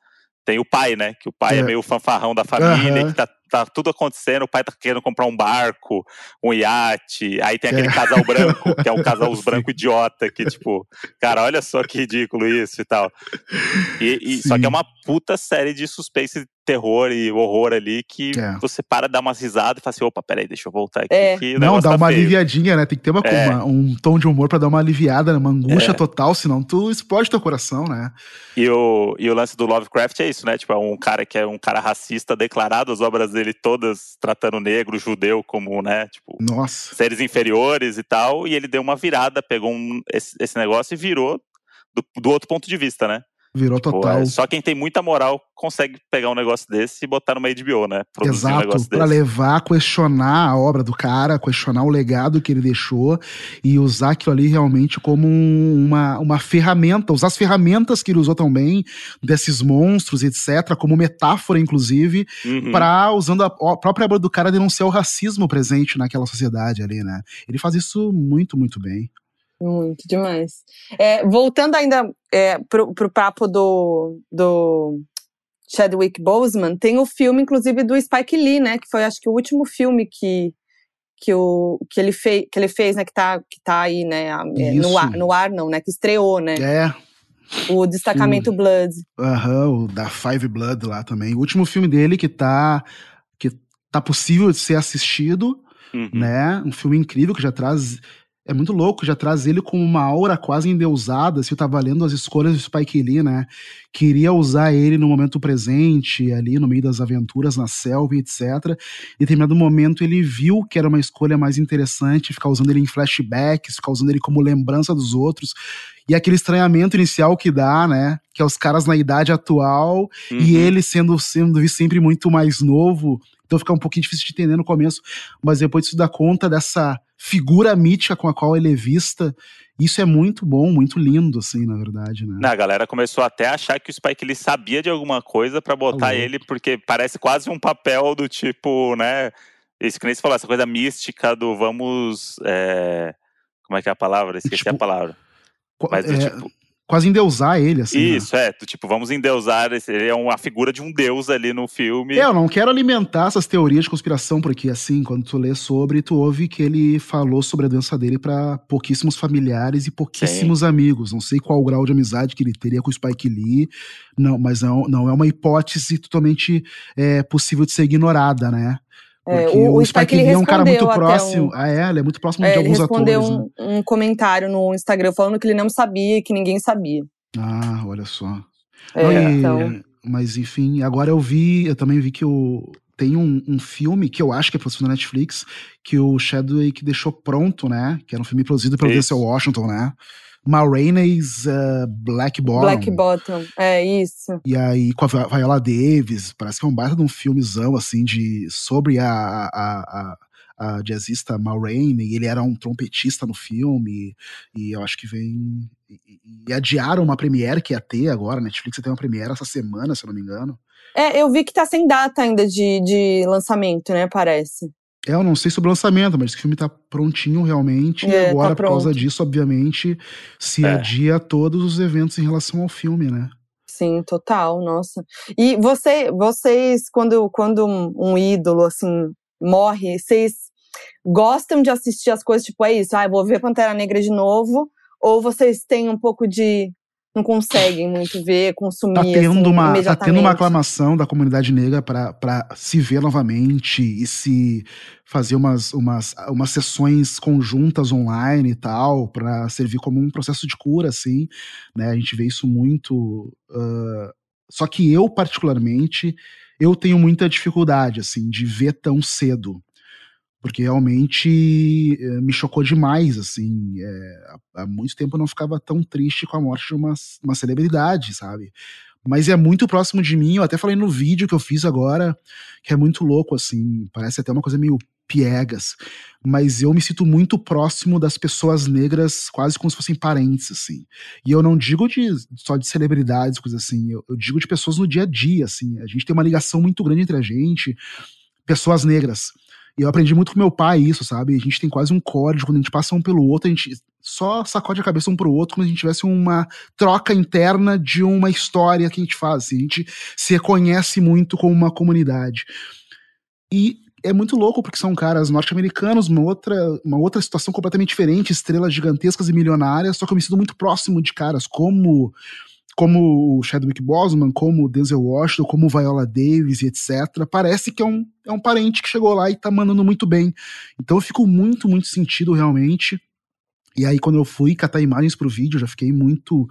tem o pai, né? Que o pai é, é meio fanfarrão da família, uhum. que tá, tá, tudo acontecendo, o pai tá querendo comprar um barco, um iate, aí tem aquele é. casal branco, que é um casal os <laughs> branco idiota, que tipo, cara, olha só que ridículo isso e tal. E, e só que é uma puta série de suspense terror e horror ali que é. você para, dá umas risadas e fala assim: opa, peraí, deixa eu voltar aqui. É. Não, dá tá uma feio. aliviadinha, né? Tem que ter uma, é. uma, um tom de humor para dar uma aliviada, né? uma angústia é. total, senão tu explode teu coração, né? E o, e o lance do Lovecraft é isso, né? Tipo, é um cara que é um cara racista declarado, as obras dele todas tratando negro, judeu como, né? Tipo, Nossa. seres inferiores e tal. E ele deu uma virada, pegou um, esse, esse negócio e virou do, do outro ponto de vista, né? Virou tipo, total. É, só quem tem muita moral consegue pegar um negócio desse e botar numa HBO, né? Produzir Exato, um para levar, questionar a obra do cara, questionar o legado que ele deixou e usar aquilo ali realmente como uma, uma ferramenta, usar as ferramentas que ele usou também, desses monstros, etc., como metáfora, inclusive, uhum. para usando a, a própria obra do cara denunciar o racismo presente naquela sociedade ali, né? Ele faz isso muito, muito bem. Muito demais. É, voltando ainda é, pro, pro papo do, do Chadwick Boseman, tem o filme, inclusive, do Spike Lee, né? Que foi, acho que, o último filme que, que, o, que, ele, fei, que ele fez, né? Que tá, que tá aí, né? É, no ar, no ar, não, né? Que estreou, né? É. O Destacamento o, Blood. Aham, o da Five Blood lá também. O último filme dele que tá, que tá possível de ser assistido, uhum. né? Um filme incrível que já traz é muito louco, já traz ele com uma aura quase endeusada, se eu tava lendo as escolhas do Spike Lee, né? Queria usar ele no momento presente, ali no meio das aventuras na selva, etc. Em determinado momento ele viu que era uma escolha mais interessante ficar usando ele em flashbacks, ficar usando ele como lembrança dos outros. E aquele estranhamento inicial que dá, né? Que é os caras na idade atual uhum. e ele sendo, sendo sempre muito mais novo. Então fica um pouquinho difícil de entender no começo, mas depois tu dá conta dessa figura mítica com a qual ele é vista. Isso é muito bom, muito lindo, assim, na verdade, né? a galera começou até a achar que o Spike ele sabia de alguma coisa para botar Alô. ele, porque parece quase um papel do tipo, né? Isso que nem você falou, essa coisa mística do vamos. É... Como é que é a palavra? Esqueci tipo, a palavra. Mas do é, tipo quase endeusar ele, assim. Né? Isso, né? é. Tipo, vamos endeusar. Ele é uma figura de um deus ali no filme. É, eu não quero alimentar essas teorias de conspiração, porque, assim, quando tu lê sobre, tu ouve que ele falou sobre a doença dele para pouquíssimos familiares e pouquíssimos Sim. amigos. Não sei qual o grau de amizade que ele teria com o Spike Lee, não, mas não, não é uma hipótese totalmente é, possível de ser ignorada, né? É, o, o, Spike, Lee é um cara muito próximo. Um, ah, é, ele é muito próximo é, de alguns atores. Ele respondeu um, um, comentário no Instagram falando que ele não sabia, que ninguém sabia. Ah, olha só. É, não, e, então... Mas enfim, agora eu vi, eu também vi que o, tem um, um, filme que eu acho que é produzido na Netflix, que o Chadwick deixou pronto, né? Que era um filme produzido pelo Denzel Washington, né? Ma Rainey's uh, Black Bottom. Black Bottom, é isso. E aí com a Viola Davis, parece que é um baita de um filmezão, assim, de, sobre a, a, a, a jazzista Ma Rainey, ele era um trompetista no filme, e eu acho que vem... E, e adiaram uma premiere que ia ter agora, Netflix tem uma premiere essa semana, se eu não me engano. É, eu vi que tá sem data ainda de, de lançamento, né, parece. É, eu não sei sobre o lançamento, mas o filme tá prontinho realmente. É, e agora, tá por causa disso, obviamente, se é. adia todos os eventos em relação ao filme, né? Sim, total, nossa. E você, vocês, quando, quando um, um ídolo, assim, morre, vocês gostam de assistir as coisas, tipo, é isso, ah, vou ver Pantera Negra de novo? Ou vocês têm um pouco de não conseguem muito ver, consumir. Tá tendo, assim, uma, tá tendo uma aclamação da comunidade negra para se ver novamente e se fazer umas, umas, umas sessões conjuntas online e tal, para servir como um processo de cura, assim. Né? A gente vê isso muito. Uh, só que eu, particularmente, eu tenho muita dificuldade, assim, de ver tão cedo porque realmente é, me chocou demais, assim, é, há muito tempo eu não ficava tão triste com a morte de uma, uma celebridade, sabe? Mas é muito próximo de mim, eu até falei no vídeo que eu fiz agora, que é muito louco, assim, parece até uma coisa meio piegas, mas eu me sinto muito próximo das pessoas negras, quase como se fossem parentes, assim. E eu não digo de, só de celebridades, coisas assim, eu, eu digo de pessoas no dia a dia, assim. A gente tem uma ligação muito grande entre a gente, pessoas negras. E eu aprendi muito com meu pai isso, sabe? A gente tem quase um código, quando a gente passa um pelo outro, a gente só sacode a cabeça um pro outro como se a gente tivesse uma troca interna de uma história que a gente faz. Assim, a gente se reconhece muito como uma comunidade. E é muito louco porque são caras norte-americanos, uma outra, uma outra situação completamente diferente, estrelas gigantescas e milionárias, só que eu me sinto muito próximo de caras como como o Chadwick Boseman, como o Denzel Washington, como o Viola Davis e etc. Parece que é um, é um parente que chegou lá e tá mandando muito bem. Então eu fico muito, muito sentido realmente. E aí, quando eu fui catar imagens pro vídeo, já fiquei muito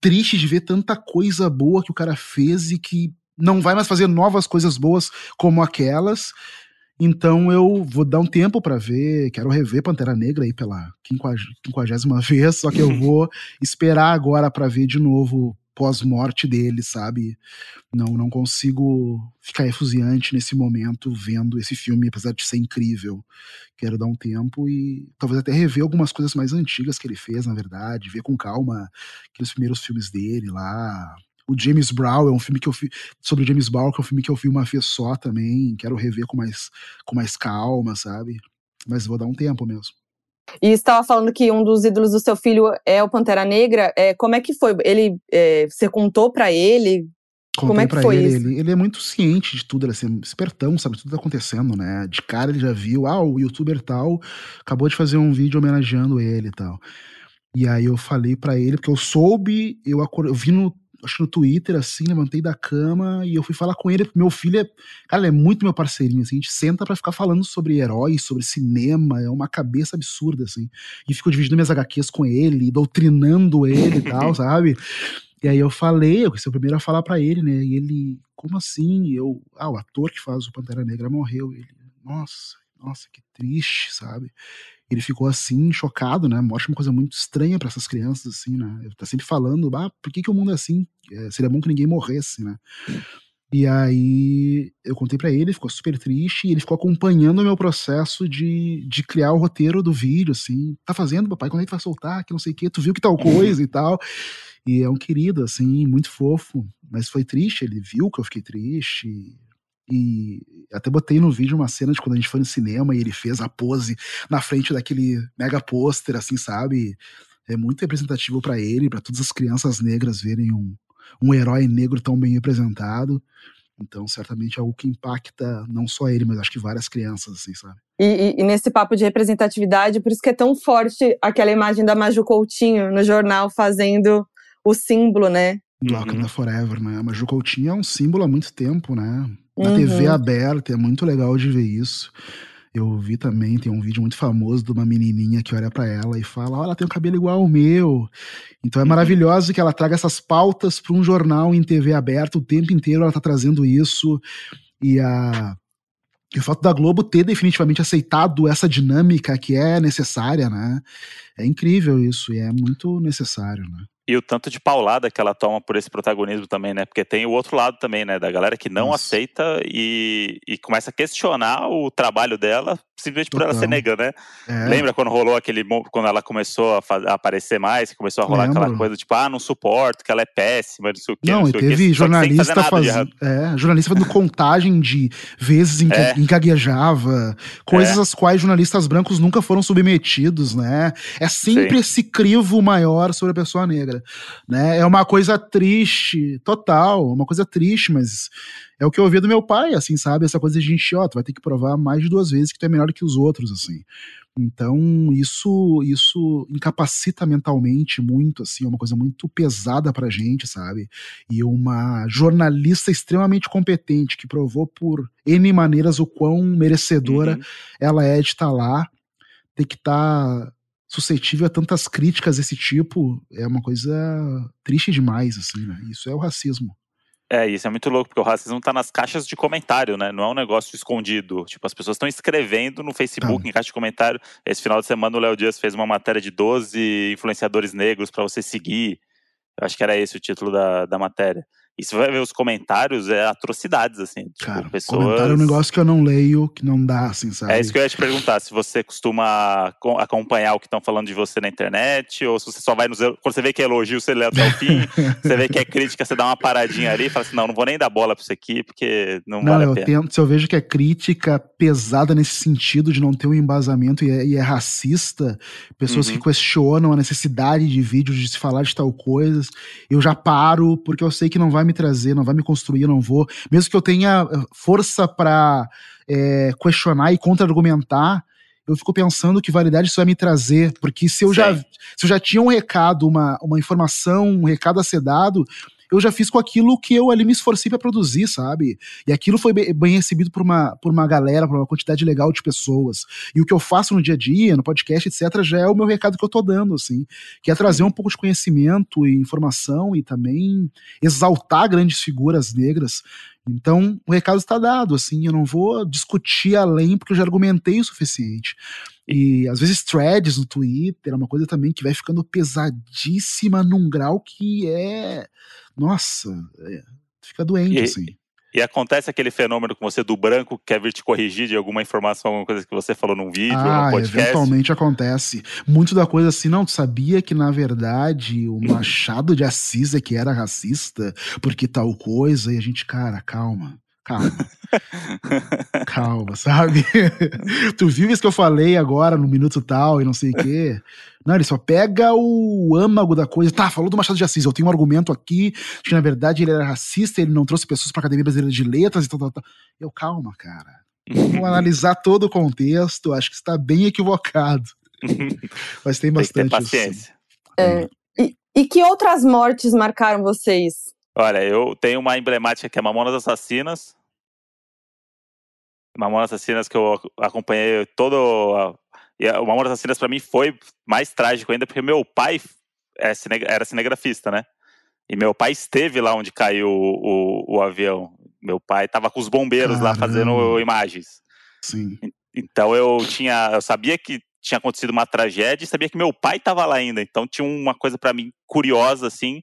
triste de ver tanta coisa boa que o cara fez e que não vai mais fazer novas coisas boas como aquelas. Então eu vou dar um tempo para ver, quero rever Pantera Negra aí pela quinquagésima <laughs> vez, só que eu vou esperar agora para ver de novo pós-morte dele, sabe? Não, não consigo ficar efusiante nesse momento vendo esse filme, apesar de ser incrível. Quero dar um tempo e talvez até rever algumas coisas mais antigas que ele fez, na verdade, ver com calma aqueles primeiros filmes dele lá, o James Brown é um filme que eu vi sobre o James Brown, que é um filme que eu vi uma vez só também. Quero rever com mais, com mais calma, sabe? Mas vou dar um tempo mesmo. E estava falando que um dos ídolos do seu filho é o Pantera Negra. É, como é que foi? Ele, é, você contou para ele? Contei como é que foi ele, isso? Ele, ele, é muito ciente de tudo, ele é assim, espertão, sabe tudo tá acontecendo, né? De cara ele já viu, ah, o youtuber tal acabou de fazer um vídeo homenageando ele e tal. E aí eu falei para ele, porque eu soube, eu, eu vi no acho no Twitter, assim, levantei da cama e eu fui falar com ele. Meu filho é, cara, ele é muito meu parceirinho, assim, a gente senta para ficar falando sobre heróis, sobre cinema, é uma cabeça absurda, assim. E fico dividindo minhas HQs com ele, doutrinando ele e tal, <laughs> sabe? E aí eu falei, eu fui o primeiro a falar para ele, né? E ele, como assim? Eu, ah, o ator que faz o Pantera Negra morreu. Ele, nossa, nossa, que triste, sabe? Ele ficou assim, chocado, né? Morte é uma coisa muito estranha para essas crianças, assim, né? Ele tá sempre falando, ah, por que, que o mundo é assim? É, seria bom que ninguém morresse, né? E aí eu contei para ele, ele ficou super triste e ele ficou acompanhando o meu processo de, de criar o roteiro do vídeo, assim. Tá fazendo, papai? Quando é que vai soltar? Que não sei o quê, tu viu que tal coisa e tal. E é um querido, assim, muito fofo. Mas foi triste, ele viu que eu fiquei triste. E até botei no vídeo uma cena de quando a gente foi no cinema e ele fez a pose na frente daquele mega pôster, assim, sabe? É muito representativo para ele, para todas as crianças negras verem um, um herói negro tão bem representado. Então, certamente é algo que impacta não só ele, mas acho que várias crianças, assim, sabe? E, e, e, nesse papo de representatividade, por isso que é tão forte aquela imagem da Maju Coutinho no jornal fazendo o símbolo, né? Do Wakanda uhum. Forever, né? A Maju Coutinho é um símbolo há muito tempo, né? Na uhum. TV aberta, é muito legal de ver isso. Eu vi também, tem um vídeo muito famoso de uma menininha que olha para ela e fala: Olha, ela tem um cabelo igual ao meu. Então é uhum. maravilhoso que ela traga essas pautas para um jornal em TV aberta, o tempo inteiro ela tá trazendo isso. E a. E o fato da Globo ter definitivamente aceitado essa dinâmica que é necessária, né? É incrível isso e é muito necessário, né? E o tanto de paulada que ela toma por esse protagonismo também, né? Porque tem o outro lado também, né? Da galera que não Nossa. aceita e, e começa a questionar o trabalho dela simplesmente Total. por ela ser nega, né? É. Lembra quando rolou aquele. Quando ela começou a, fazer, a aparecer mais, começou a rolar Lembro. aquela coisa tipo, ah, não suporto, que ela é péssima, não sei o quê. Não, não e teve jornalista fazendo. É, jornalista fazendo <laughs> contagem de vezes em que é. engaguejava, coisas é. às quais jornalistas brancos nunca foram submetidos, né? É sempre Sim. esse crivo maior sobre a pessoa negra Né? É uma coisa triste, total, uma coisa triste, mas é o que eu ouvi do meu pai, assim, sabe? Essa coisa de gente, ó, tu vai ter que provar mais de duas vezes que tu é melhor que os outros, assim. Então, isso isso incapacita mentalmente muito, assim, é uma coisa muito pesada pra gente, sabe? E uma jornalista extremamente competente que provou por N maneiras o quão merecedora uhum. ela é de estar tá lá, tem que estar tá suscetível a tantas críticas desse tipo, é uma coisa triste demais, assim, né? Isso é o racismo. É, isso é muito louco, porque o racismo tá nas caixas de comentário, né? Não é um negócio escondido. Tipo, as pessoas estão escrevendo no Facebook, tá. em caixa de comentário. Esse final de semana o Léo Dias fez uma matéria de 12 influenciadores negros para você seguir. Eu acho que era esse o título da, da matéria. E se vai ver os comentários, é atrocidades, assim. Tipo, Cara, pessoas... comentário é um negócio que eu não leio, que não dá, assim, sabe? É isso que eu ia te perguntar, se você costuma acompanhar o que estão falando de você na internet, ou se você só vai nos... Quando você vê que é elogio, você lê até o fim, <laughs> você vê que é crítica, você dá uma paradinha ali e fala assim, não, não vou nem dar bola pra isso aqui, porque não, não vale a pena. Tento, se eu vejo que é crítica pesada nesse sentido de não ter um embasamento e é, e é racista, pessoas uhum. que questionam a necessidade de vídeos, de se falar de tal coisas, eu já paro, porque eu sei que não vai vai me trazer, não vai me construir, não vou. Mesmo que eu tenha eh, força para é, eh, questionar e contra-argumentar, eu fico pensando que validade isso vai me trazer, porque se eu, já, se eu já tinha um recado, uma, uma informação, um recado a ser dado, eu já fiz com aquilo que eu ali me esforcei para produzir, sabe? E aquilo foi bem, recebido por uma, por uma galera, por uma quantidade legal de pessoas. E o que eu faço no dia a dia, no podcast, etc., já é o meu recado que eu tô dando, assim, que é trazer um pouco de conhecimento e informação e também exaltar grandes figuras negras. Então, o recado está dado, assim, eu não vou discutir além porque eu já argumentei o suficiente. E às vezes threads no Twitter é uma coisa também que vai ficando pesadíssima num grau que é nossa, é, fica doente, e, assim. E acontece aquele fenômeno com você do branco que quer vir te corrigir de alguma informação, alguma coisa que você falou num vídeo, ah, num podcast? eventualmente acontece. Muito da coisa assim, não, tu sabia que na verdade o Machado de Assis é que era racista, porque tal coisa, e a gente, cara, calma. Calma. <laughs> Calma, sabe? <laughs> tu viu isso que eu falei agora no minuto tal e não sei o quê? Não, ele só pega o âmago da coisa. Tá, falou do Machado de Assis. Eu tenho um argumento aqui de que, na verdade, ele era racista, ele não trouxe pessoas pra Academia Brasileira de Letras e tal, tal, tal. Eu, calma, cara. Vamos <laughs> analisar todo o contexto. Acho que está bem equivocado. Mas tem bastante. Tem paciência. É, e, e que outras mortes marcaram vocês? Olha, eu tenho uma emblemática que é Mamonas Assassinas. Mamonas Assassinas que eu acompanhei todo e o Amor Assassinas para mim foi mais trágico ainda, porque meu pai é era cinegrafista, né? E meu pai esteve lá onde caiu o, o, o avião. Meu pai estava com os bombeiros Caramba. lá fazendo imagens. Sim. Então eu tinha, eu sabia que tinha acontecido uma tragédia e sabia que meu pai estava lá ainda. Então tinha uma coisa para mim curiosa assim.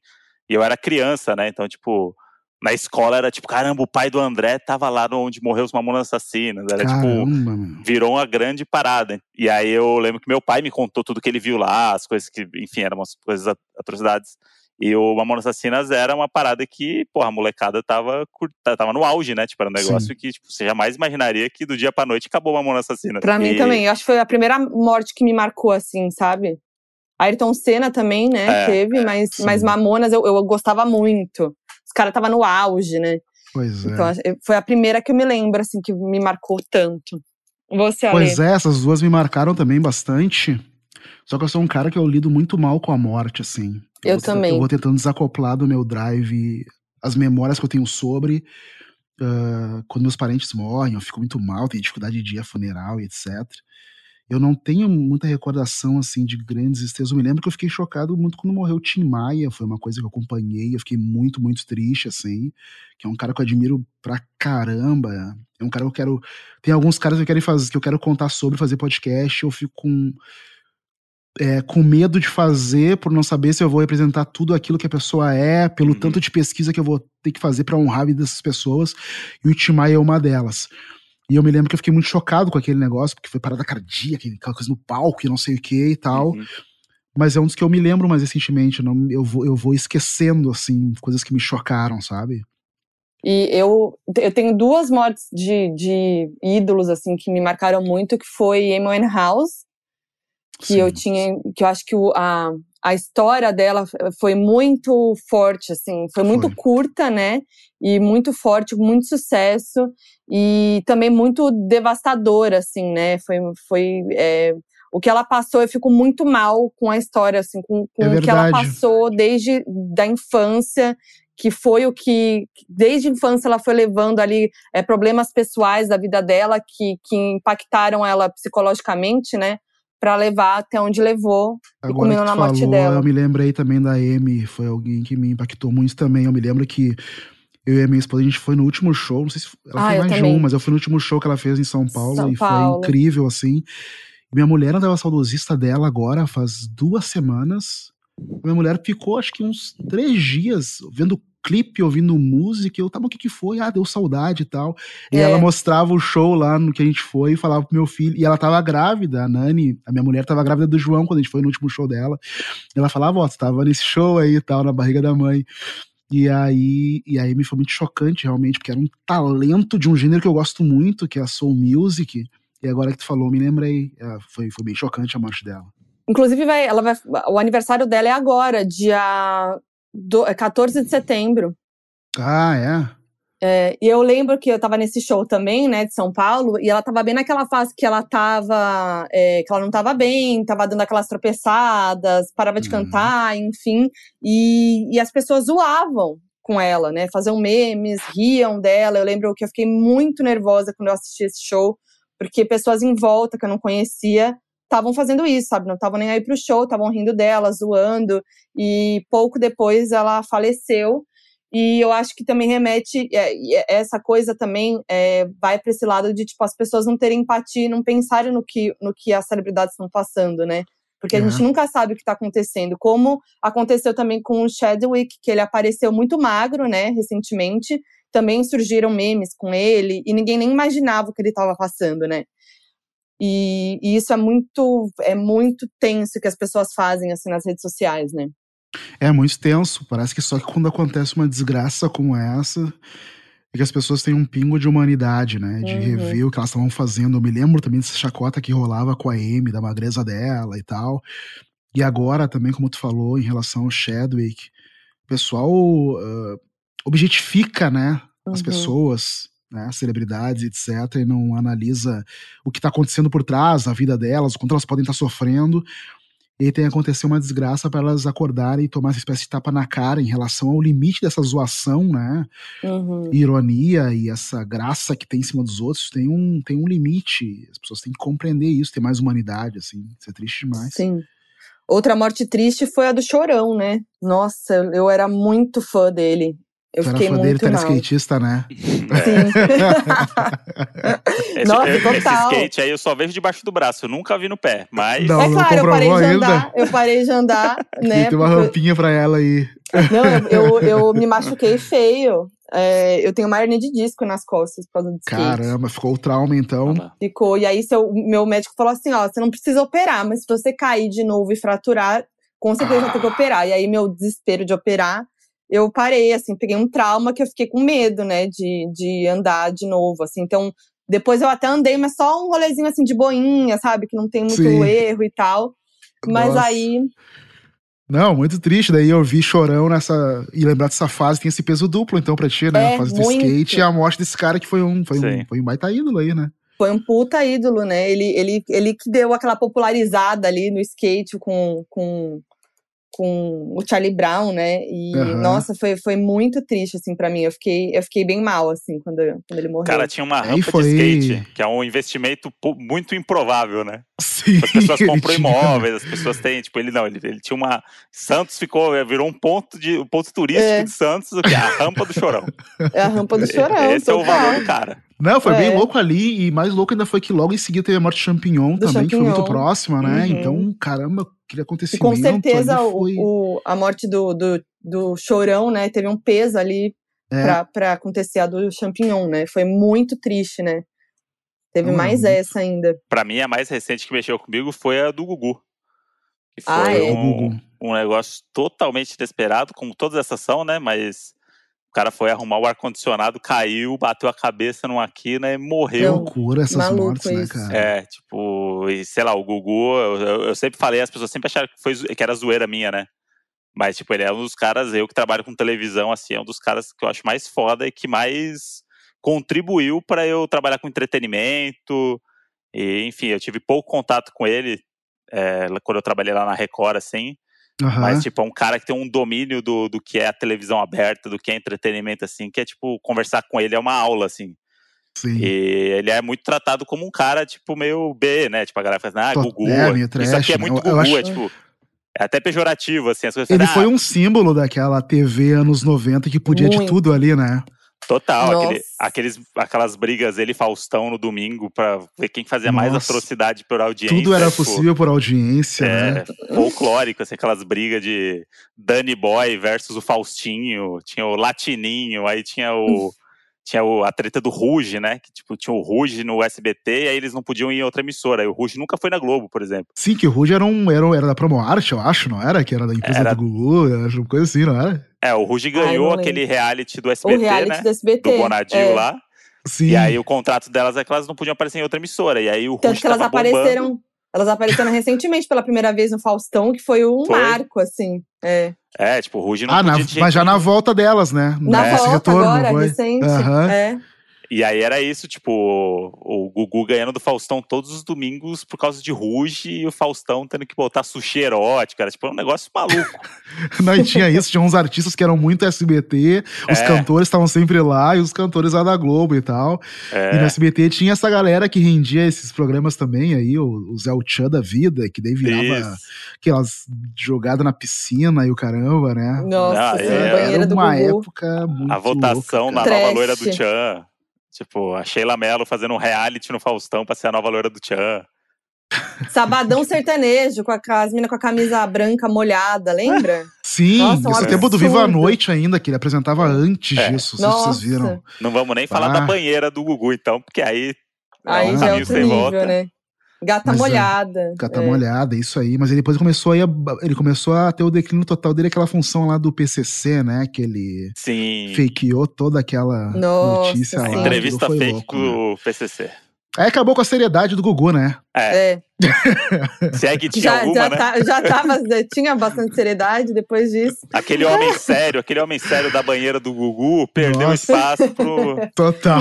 E eu era criança, né? Então tipo, na escola era tipo, caramba, o pai do André tava lá onde morreu os Mamonas Assassinas. Era tipo, caramba, tipo, virou uma grande parada. E aí eu lembro que meu pai me contou tudo que ele viu lá, as coisas que, enfim, eram umas coisas, atrocidades. E o Mamonas Assassinas era uma parada que, porra, a molecada tava, tava no auge, né? Tipo, era um negócio Sim. que tipo, você jamais imaginaria que do dia pra noite acabou o Mamonas Assassinas. Pra e... mim também, eu acho que foi a primeira morte que me marcou, assim, sabe? Ayrton Senna também, né? É, teve, é, mas, mas Mamonas eu, eu gostava muito os caras tava no auge, né? Pois é. Então, foi a primeira que eu me lembro, assim, que me marcou tanto. Você, Ale? Pois é, essas duas me marcaram também bastante. Só que eu sou um cara que eu lido muito mal com a morte, assim. Eu, eu também. Eu vou tentando desacoplar do meu drive as memórias que eu tenho sobre. Uh, quando meus parentes morrem, eu fico muito mal, tenho dificuldade de ir a funeral e etc eu não tenho muita recordação assim de grandes estrelas. Eu me lembro que eu fiquei chocado muito quando morreu o Tim Maia, foi uma coisa que eu acompanhei, eu fiquei muito, muito triste assim, que é um cara que eu admiro pra caramba. É um cara que eu quero, tem alguns caras que eu quero fazer, que eu quero contar sobre, fazer podcast, eu fico com é, com medo de fazer, por não saber se eu vou representar tudo aquilo que a pessoa é, pelo uhum. tanto de pesquisa que eu vou ter que fazer para honrar a vida dessas pessoas, e o Tim Maia é uma delas. E eu me lembro que eu fiquei muito chocado com aquele negócio, porque foi parada cardíaca, aquela coisa no palco e não sei o que e tal. Uhum. Mas é um dos que eu me lembro mais recentemente. Não, eu, vou, eu vou esquecendo, assim, coisas que me chocaram, sabe? E eu, eu tenho duas mortes de, de ídolos, assim, que me marcaram muito, que foi Amy House, que Sim. eu tinha, que eu acho que o, a, a história dela foi muito forte, assim, foi muito foi. curta, né? E muito forte, muito sucesso e também muito devastadora, assim, né? Foi, foi é, o que ela passou, eu fico muito mal com a história, assim, com, com é o que ela passou desde da infância, que foi o que, desde a infância, ela foi levando ali é, problemas pessoais da vida dela que, que impactaram ela psicologicamente, né? Para levar até onde levou Agora e culminou na morte falou, dela. Eu me lembrei também da Amy, foi alguém que me impactou muito também. Eu me lembro que eu e a minha esposa, a gente foi no último show, não sei se ela ah, foi mais de um, mas eu fui no último show que ela fez em São Paulo São e Paulo. foi incrível, assim. Minha mulher andava saudosista dela agora, faz duas semanas. Minha mulher ficou, acho que uns três dias, vendo clipe, ouvindo música, eu tava, o que que foi? Ah, deu saudade e tal. E é. ela mostrava o show lá no que a gente foi e falava pro meu filho, e ela tava grávida, a Nani, a minha mulher tava grávida do João quando a gente foi no último show dela. Ela falava, ó, oh, tu tava nesse show aí e tal, na barriga da mãe. E aí, e aí me foi muito chocante, realmente, porque era um talento de um gênero que eu gosto muito, que é a soul music. E agora que tu falou, me lembrei. É, foi, foi bem chocante a morte dela. Inclusive, vai, ela vai, o aniversário dela é agora, dia do, 14 é de setembro. Ah, é? É, e eu lembro que eu tava nesse show também, né, de São Paulo, e ela tava bem naquela fase que ela tava, é, que ela não tava bem, tava dando aquelas tropeçadas, parava de uhum. cantar, enfim, e, e as pessoas zoavam com ela, né, faziam memes, riam dela. Eu lembro que eu fiquei muito nervosa quando eu assisti esse show, porque pessoas em volta que eu não conhecia estavam fazendo isso, sabe? Não estavam nem aí pro show, estavam rindo dela, zoando. E pouco depois ela faleceu. E eu acho que também remete, é, é, essa coisa também é, vai para esse lado de, tipo, as pessoas não terem empatia, não pensarem no que, no que as celebridades estão passando, né? Porque uhum. a gente nunca sabe o que está acontecendo. Como aconteceu também com o Chadwick, que ele apareceu muito magro, né, recentemente. Também surgiram memes com ele, e ninguém nem imaginava o que ele estava passando, né? E, e, isso é muito, é muito tenso que as pessoas fazem assim nas redes sociais, né? É muito tenso. Parece que só que quando acontece uma desgraça como essa, é que as pessoas têm um pingo de humanidade, né? De uhum. rever o que elas estavam fazendo. Eu me lembro também dessa chacota que rolava com a Amy, da magreza dela e tal. E agora também, como tu falou, em relação ao Chadwick, o pessoal uh, objetifica, né? As uhum. pessoas né, celebridades, etc., e não analisa o que está acontecendo por trás da vida delas, o quanto elas podem estar tá sofrendo. E tem acontecido uma desgraça para elas acordarem e tomar essa espécie de tapa na cara em relação ao limite dessa zoação, né? Uhum. Ironia e essa graça que tem em cima dos outros tem um, tem um limite. As pessoas têm que compreender isso, ter mais humanidade, assim. Isso é triste demais. Sim. Outra morte triste foi a do Chorão, né? Nossa, eu era muito fã dele. Eu fiquei fã muito dele, tá skatista, né? Sim. <laughs> esse, Nossa, total. Esse skate aí eu só vejo debaixo do braço, eu nunca vi no pé, mas... Não, é claro, eu parei de andar, eu parei de andar, <laughs> né? tem uma rampinha pra ela aí. Não, eu, eu, eu <laughs> me machuquei feio. É, eu tenho uma hernia de disco nas costas por causa do skate. Caramba, ficou o trauma então. Ficou. E aí seu, meu médico falou assim: ó, você não precisa operar, mas se você cair de novo e fraturar, com certeza ah. vai ter que operar. E aí meu desespero de operar eu parei, assim, peguei um trauma que eu fiquei com medo, né, de, de andar de novo, assim. Então, depois eu até andei, mas só um rolezinho, assim, de boinha, sabe? Que não tem muito Sim. erro e tal. Mas Nossa. aí. Não, muito triste. Daí eu vi chorão nessa. E lembrar dessa fase tem esse peso duplo, então, pra ti, né? É, a fase do skate e a morte desse cara que foi um, foi um, foi um baita ídolo aí, né? Foi um puta ídolo, né? Ele, ele, ele que deu aquela popularizada ali no skate com, com com o Charlie Brown, né? E uhum. nossa, foi, foi muito triste assim para mim. Eu fiquei eu fiquei bem mal assim quando, quando ele morreu. Cara, tinha uma rampa foi... de skate, que é um investimento muito improvável, né? Sim, as pessoas <laughs> compram imóveis, as pessoas têm, tipo, ele não, ele, ele tinha uma Santos ficou, virou um ponto de um ponto turístico é. de Santos, o que <laughs> é a rampa do Chorão. É a rampa do Chorão. Esse total. é o valor do cara. Não, foi é. bem louco ali, e mais louco ainda foi que logo em seguida teve a morte de Champignon do também, Champignon. que foi muito próxima, né? Uhum. Então, caramba, aquele acontecimento. E com certeza foi... o, a morte do, do, do Chorão, né, teve um peso ali é. pra, pra acontecer a do Champignon, né? Foi muito triste, né? Teve mais essa ainda. Pra mim, a mais recente que mexeu comigo foi a do Gugu. Que foi ah, é? um, um negócio totalmente inesperado, como todas essas são, né? Mas O cara foi arrumar o ar-condicionado, caiu, bateu a cabeça numa quina e Que morreu. loucura essas Maluco mortes, né, isso. cara? É, tipo, e, sei lá, o Gugu, eu, eu- eu sempre falei, as pessoas sempre acharam que, foi, que era zoeira minha, né? Mas, tipo, ele é um dos caras, eu que trabalho com televisão, assim, é um dos caras que eu acho mais foda e que mais contribuiu para eu trabalhar com entretenimento. E, enfim, eu tive pouco contato com ele é, quando eu trabalhei lá na Record, assim. Aham. Mas, tipo, é um cara que tem um domínio do, do que é a televisão aberta, do que é entretenimento, assim, que é, tipo, conversar com ele é uma aula, assim. Sim. E ele é muito tratado como um cara, tipo, meio B, né? Tipo, a galera fala assim, ah, Gugu. é, meio Isso aqui é trash, muito né? Eu- eu Gugu, acho- é tipo. É até pejorativo, assim, as coisas Ele falam, foi ah, um símbolo daquela TV anos 90 que podia de Muito. tudo ali, né? Total, aquele, aqueles, aquelas brigas ele Faustão no domingo pra ver quem fazia mais Nossa. atrocidade por audiência. Tudo era tipo, possível por audiência, né? É, folclórico, assim, aquelas brigas de Danny Boy versus o Faustinho, tinha o Latininho, aí tinha o. <laughs> Tinha o, a treta do Ruge, né? Que tipo, tinha o Ruge no SBT e aí eles não podiam ir em outra emissora. Aí o Ruge nunca foi na Globo, por exemplo. Sim, que o Ruge era, um, era, era da Promoarte, eu acho, não era? Que era da empresa Era. do Gugu, era uma coisa assim, não era? É, o Ruge Ai, não ganhou lembro. aquele reality do O SBT, reality né? do SBT. Do Bonadil é. lá. Sim. E aí o contrato delas é que elas não podiam aparecer em outra emissora. E aí o Tanto Ruge que elas bombando. apareceram. Elas apareceram recentemente pela primeira vez no Faustão, que foi um Foi. marco, assim. É. É, tipo, o Ruge não Ah, na- mas já na volta delas, né? Na Nesse volta retorno, agora, recente. Aham. É. E aí era isso, tipo, o, o Gugu ganhando do Faustão todos os domingos por causa de Ruge e o Faustão tendo que botar sushi erótico. Era tipo um negócio maluco. <laughs> Não, e tinha isso, tinha uns artistas que eram muito SBT, os É. cantores estavam sempre lá, e os cantores lá da Globo e tal. E no É, SBT tinha essa galera que rendia esses programas também aí, o, o Zé Tchan da vida, que daí virava isso. aquelas jogadas na piscina e o caramba, né? Nossa, Ah, assim, é. Era uma Gugu. época muito A votação louca, na nova loira do Tchan. Tipo, a Sheila Mello fazendo um reality no Faustão pra ser a nova loira do Tchan. Sabadão sertanejo, com, a, com as minas com a camisa branca molhada, lembra? <laughs> Sim, Nossa, um esse tempo do Viva a. Noite ainda, que ele apresentava antes É. disso, se vocês viram. Não vamos nem falar Ah. da banheira do Gugu, então, porque aí. Aí um já é outro sem nível, volta. né? Gata Mas é, molhada. Gata é. molhada, isso aí. Mas ele depois começou a, ele começou a ter o declínio total dele, aquela função lá do PCC, né? Que ele Sim. fakeou toda aquela Nossa, notícia sim. lá. Entrevista foi fake louco, né? do PCC. Aí acabou com a seriedade do Gugu, né? É, É. <laughs> se é que tinha Já, alguma, já, né? tá- já tava, já tinha bastante seriedade depois disso. Aquele homem sério, aquele homem sério da banheira do Gugu perdeu Nossa. espaço pro. Total.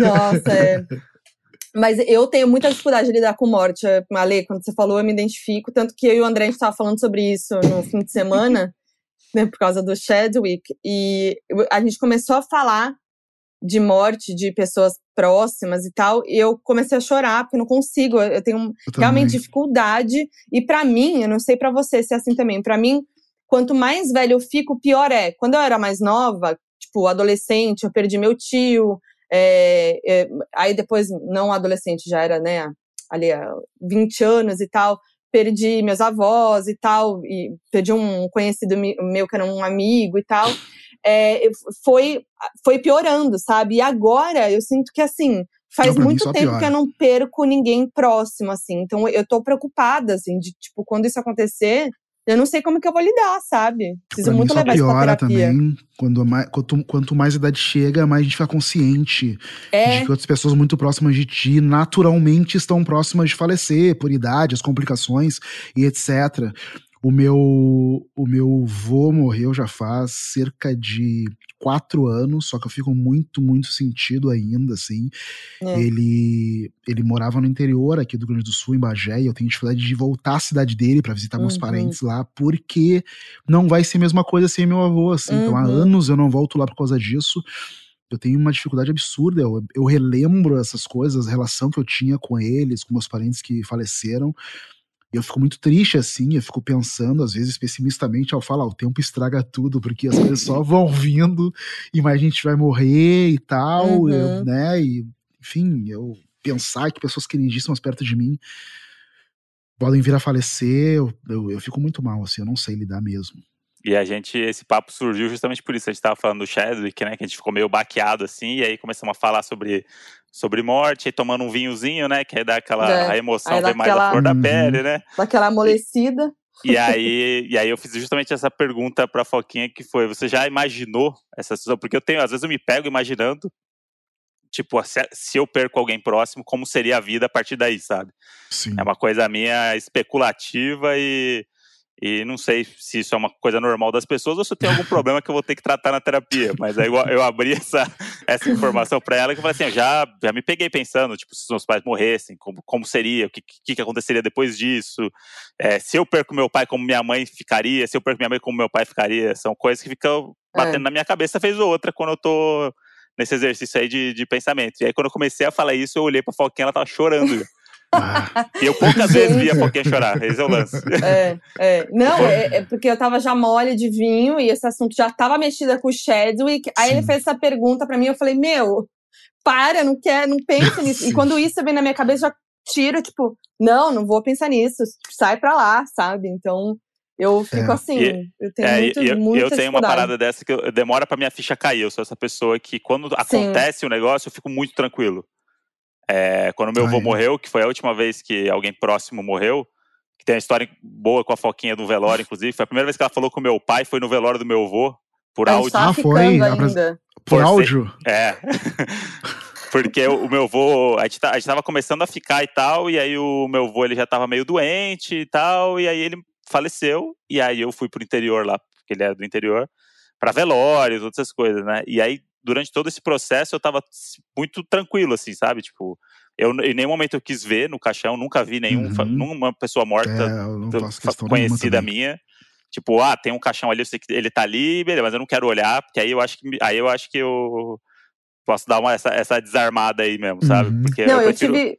Nossa, é. <laughs> Mas eu tenho muita dificuldade de lidar com morte. Ale, quando você falou, eu me identifico. Tanto que eu e o André, a gente tava falando sobre isso no fim de semana, né, por causa do Chadwick. E a gente começou a falar de morte de pessoas próximas e tal. E eu comecei a chorar, porque eu não consigo. Eu tenho Eu realmente também. dificuldade. E pra mim, eu não sei pra você se é assim também. Pra mim, quanto mais velho eu fico, pior é. Quando eu era mais nova, tipo, adolescente, eu perdi meu tio. É, é, aí depois, não adolescente, já era, né, ali, há 20 anos e tal. Perdi meus avós e tal. E perdi um conhecido meu que era um amigo e tal. É, foi, foi piorando, sabe? E agora eu sinto que, assim, faz Não, muito tempo piora. que eu não perco ninguém próximo, assim. Então eu tô preocupada, assim, de, tipo, quando isso acontecer, eu não sei como que eu vou lidar, sabe? Preciso Pra mim muito só levar isso pra piora terapia. também. Quando mais, quanto, quanto mais idade chega, mais a gente fica consciente É, de que outras pessoas muito próximas de ti naturalmente estão próximas de falecer por idade, as complicações e etc. O meu, o meu vô morreu já faz cerca de quatro anos, só que eu fico muito, muito sentido ainda, assim. É. Ele, ele morava no interior aqui do Rio Grande do Sul, em Bagé, e eu tenho dificuldade de voltar à cidade dele para visitar meus Uhum. parentes lá, porque não vai ser a mesma coisa sem meu avô, assim. Então há Uhum. anos eu não volto lá por causa disso. Eu tenho uma dificuldade absurda. Eu, eu relembro essas coisas, a relação que eu tinha com eles, com meus parentes que faleceram. E eu fico muito triste, assim. Eu fico pensando, às vezes, pessimistamente, ao falar: o tempo estraga tudo, porque as coisas só <laughs> vão vindo e mais gente vai morrer e tal, Uhum. eu, né? E, enfim, eu pensar que pessoas queridíssimas perto de mim podem vir a falecer, eu, eu, eu fico muito mal, assim. Eu não sei lidar mesmo. E a gente, esse papo surgiu justamente por isso. A gente tava falando do Chadwick, né? Que a gente ficou meio baqueado assim, e aí começamos a falar sobre, sobre morte, aí tomando um vinhozinho, né? Que aí dá aquela É, a emoção aí dá vem mais a aquela- da Uhum. pele, né? daquela amolecida. E aí, e aí eu fiz justamente essa pergunta pra Foquinha que foi: você já imaginou essa situação? Porque eu tenho, às vezes eu me pego imaginando, tipo, se, se eu perco alguém próximo, como seria a vida a partir daí, sabe? Sim. É uma coisa minha especulativa e e não sei se isso é uma coisa normal das pessoas ou se tem algum problema que eu vou ter que tratar na terapia. Mas aí eu, abri essa, essa informação para ela que eu falei assim: eu já, já me peguei pensando, tipo, se os meus pais morressem, como, como seria, o que, que, que aconteceria depois disso. É, se eu perco meu pai, como minha mãe ficaria, se eu perco minha mãe, como meu pai ficaria. São coisas que ficam batendo é. na minha cabeça, fez outra quando eu tô nesse exercício aí de, de pensamento. E aí, quando eu comecei a falar isso, eu olhei pra Foquinha, ela tava chorando. Ah. Eu poucas vezes via Foquinha chorar, esse é o lance. É, é. Não, é, é, porque eu tava já mole de vinho e esse assunto já tava mexida com o Chadwick. Aí Sim. ele fez essa pergunta pra mim, eu falei, meu, para, não quer, não pensa nisso. Sim. E quando isso vem na minha cabeça, já tiro, tipo, não, não vou pensar nisso, sai pra lá, sabe? Então, eu fico é. assim, e, eu tenho é, muito, eu, muita Eu tenho uma parada dessa que eu, demora pra minha ficha cair. Eu sou essa pessoa que, quando Sim. acontece o um negócio, eu fico muito tranquilo. É, quando meu avô morreu, que foi a última vez que alguém próximo morreu, que tem uma história boa com a Foquinha do velório, inclusive. Foi a primeira vez que ela falou com meu pai, foi no velório do meu avô, por áudio. Ah, foi? Ainda. Por, por áudio? Ser, é. <laughs> Porque o, meu avô, a gente, tá, a gente tava começando a ficar e tal, e aí o meu avô ele já tava meio doente e tal, e aí ele faleceu, e aí eu fui pro interior lá, porque ele era do interior, para velórios, outras coisas, né? E aí durante todo esse processo eu tava muito tranquilo, assim, sabe? Tipo, eu em nenhum momento eu quis ver no caixão, nunca vi nenhum, uhum. nenhuma pessoa morta é, conhecida minha. Tipo, ah, tem um caixão ali, eu sei que ele tá ali, beleza, mas eu não quero olhar, porque aí eu acho que aí eu acho que eu posso dar uma, essa, essa desarmada aí mesmo, sabe? Uhum. Porque não, eu, prefiro... eu tive.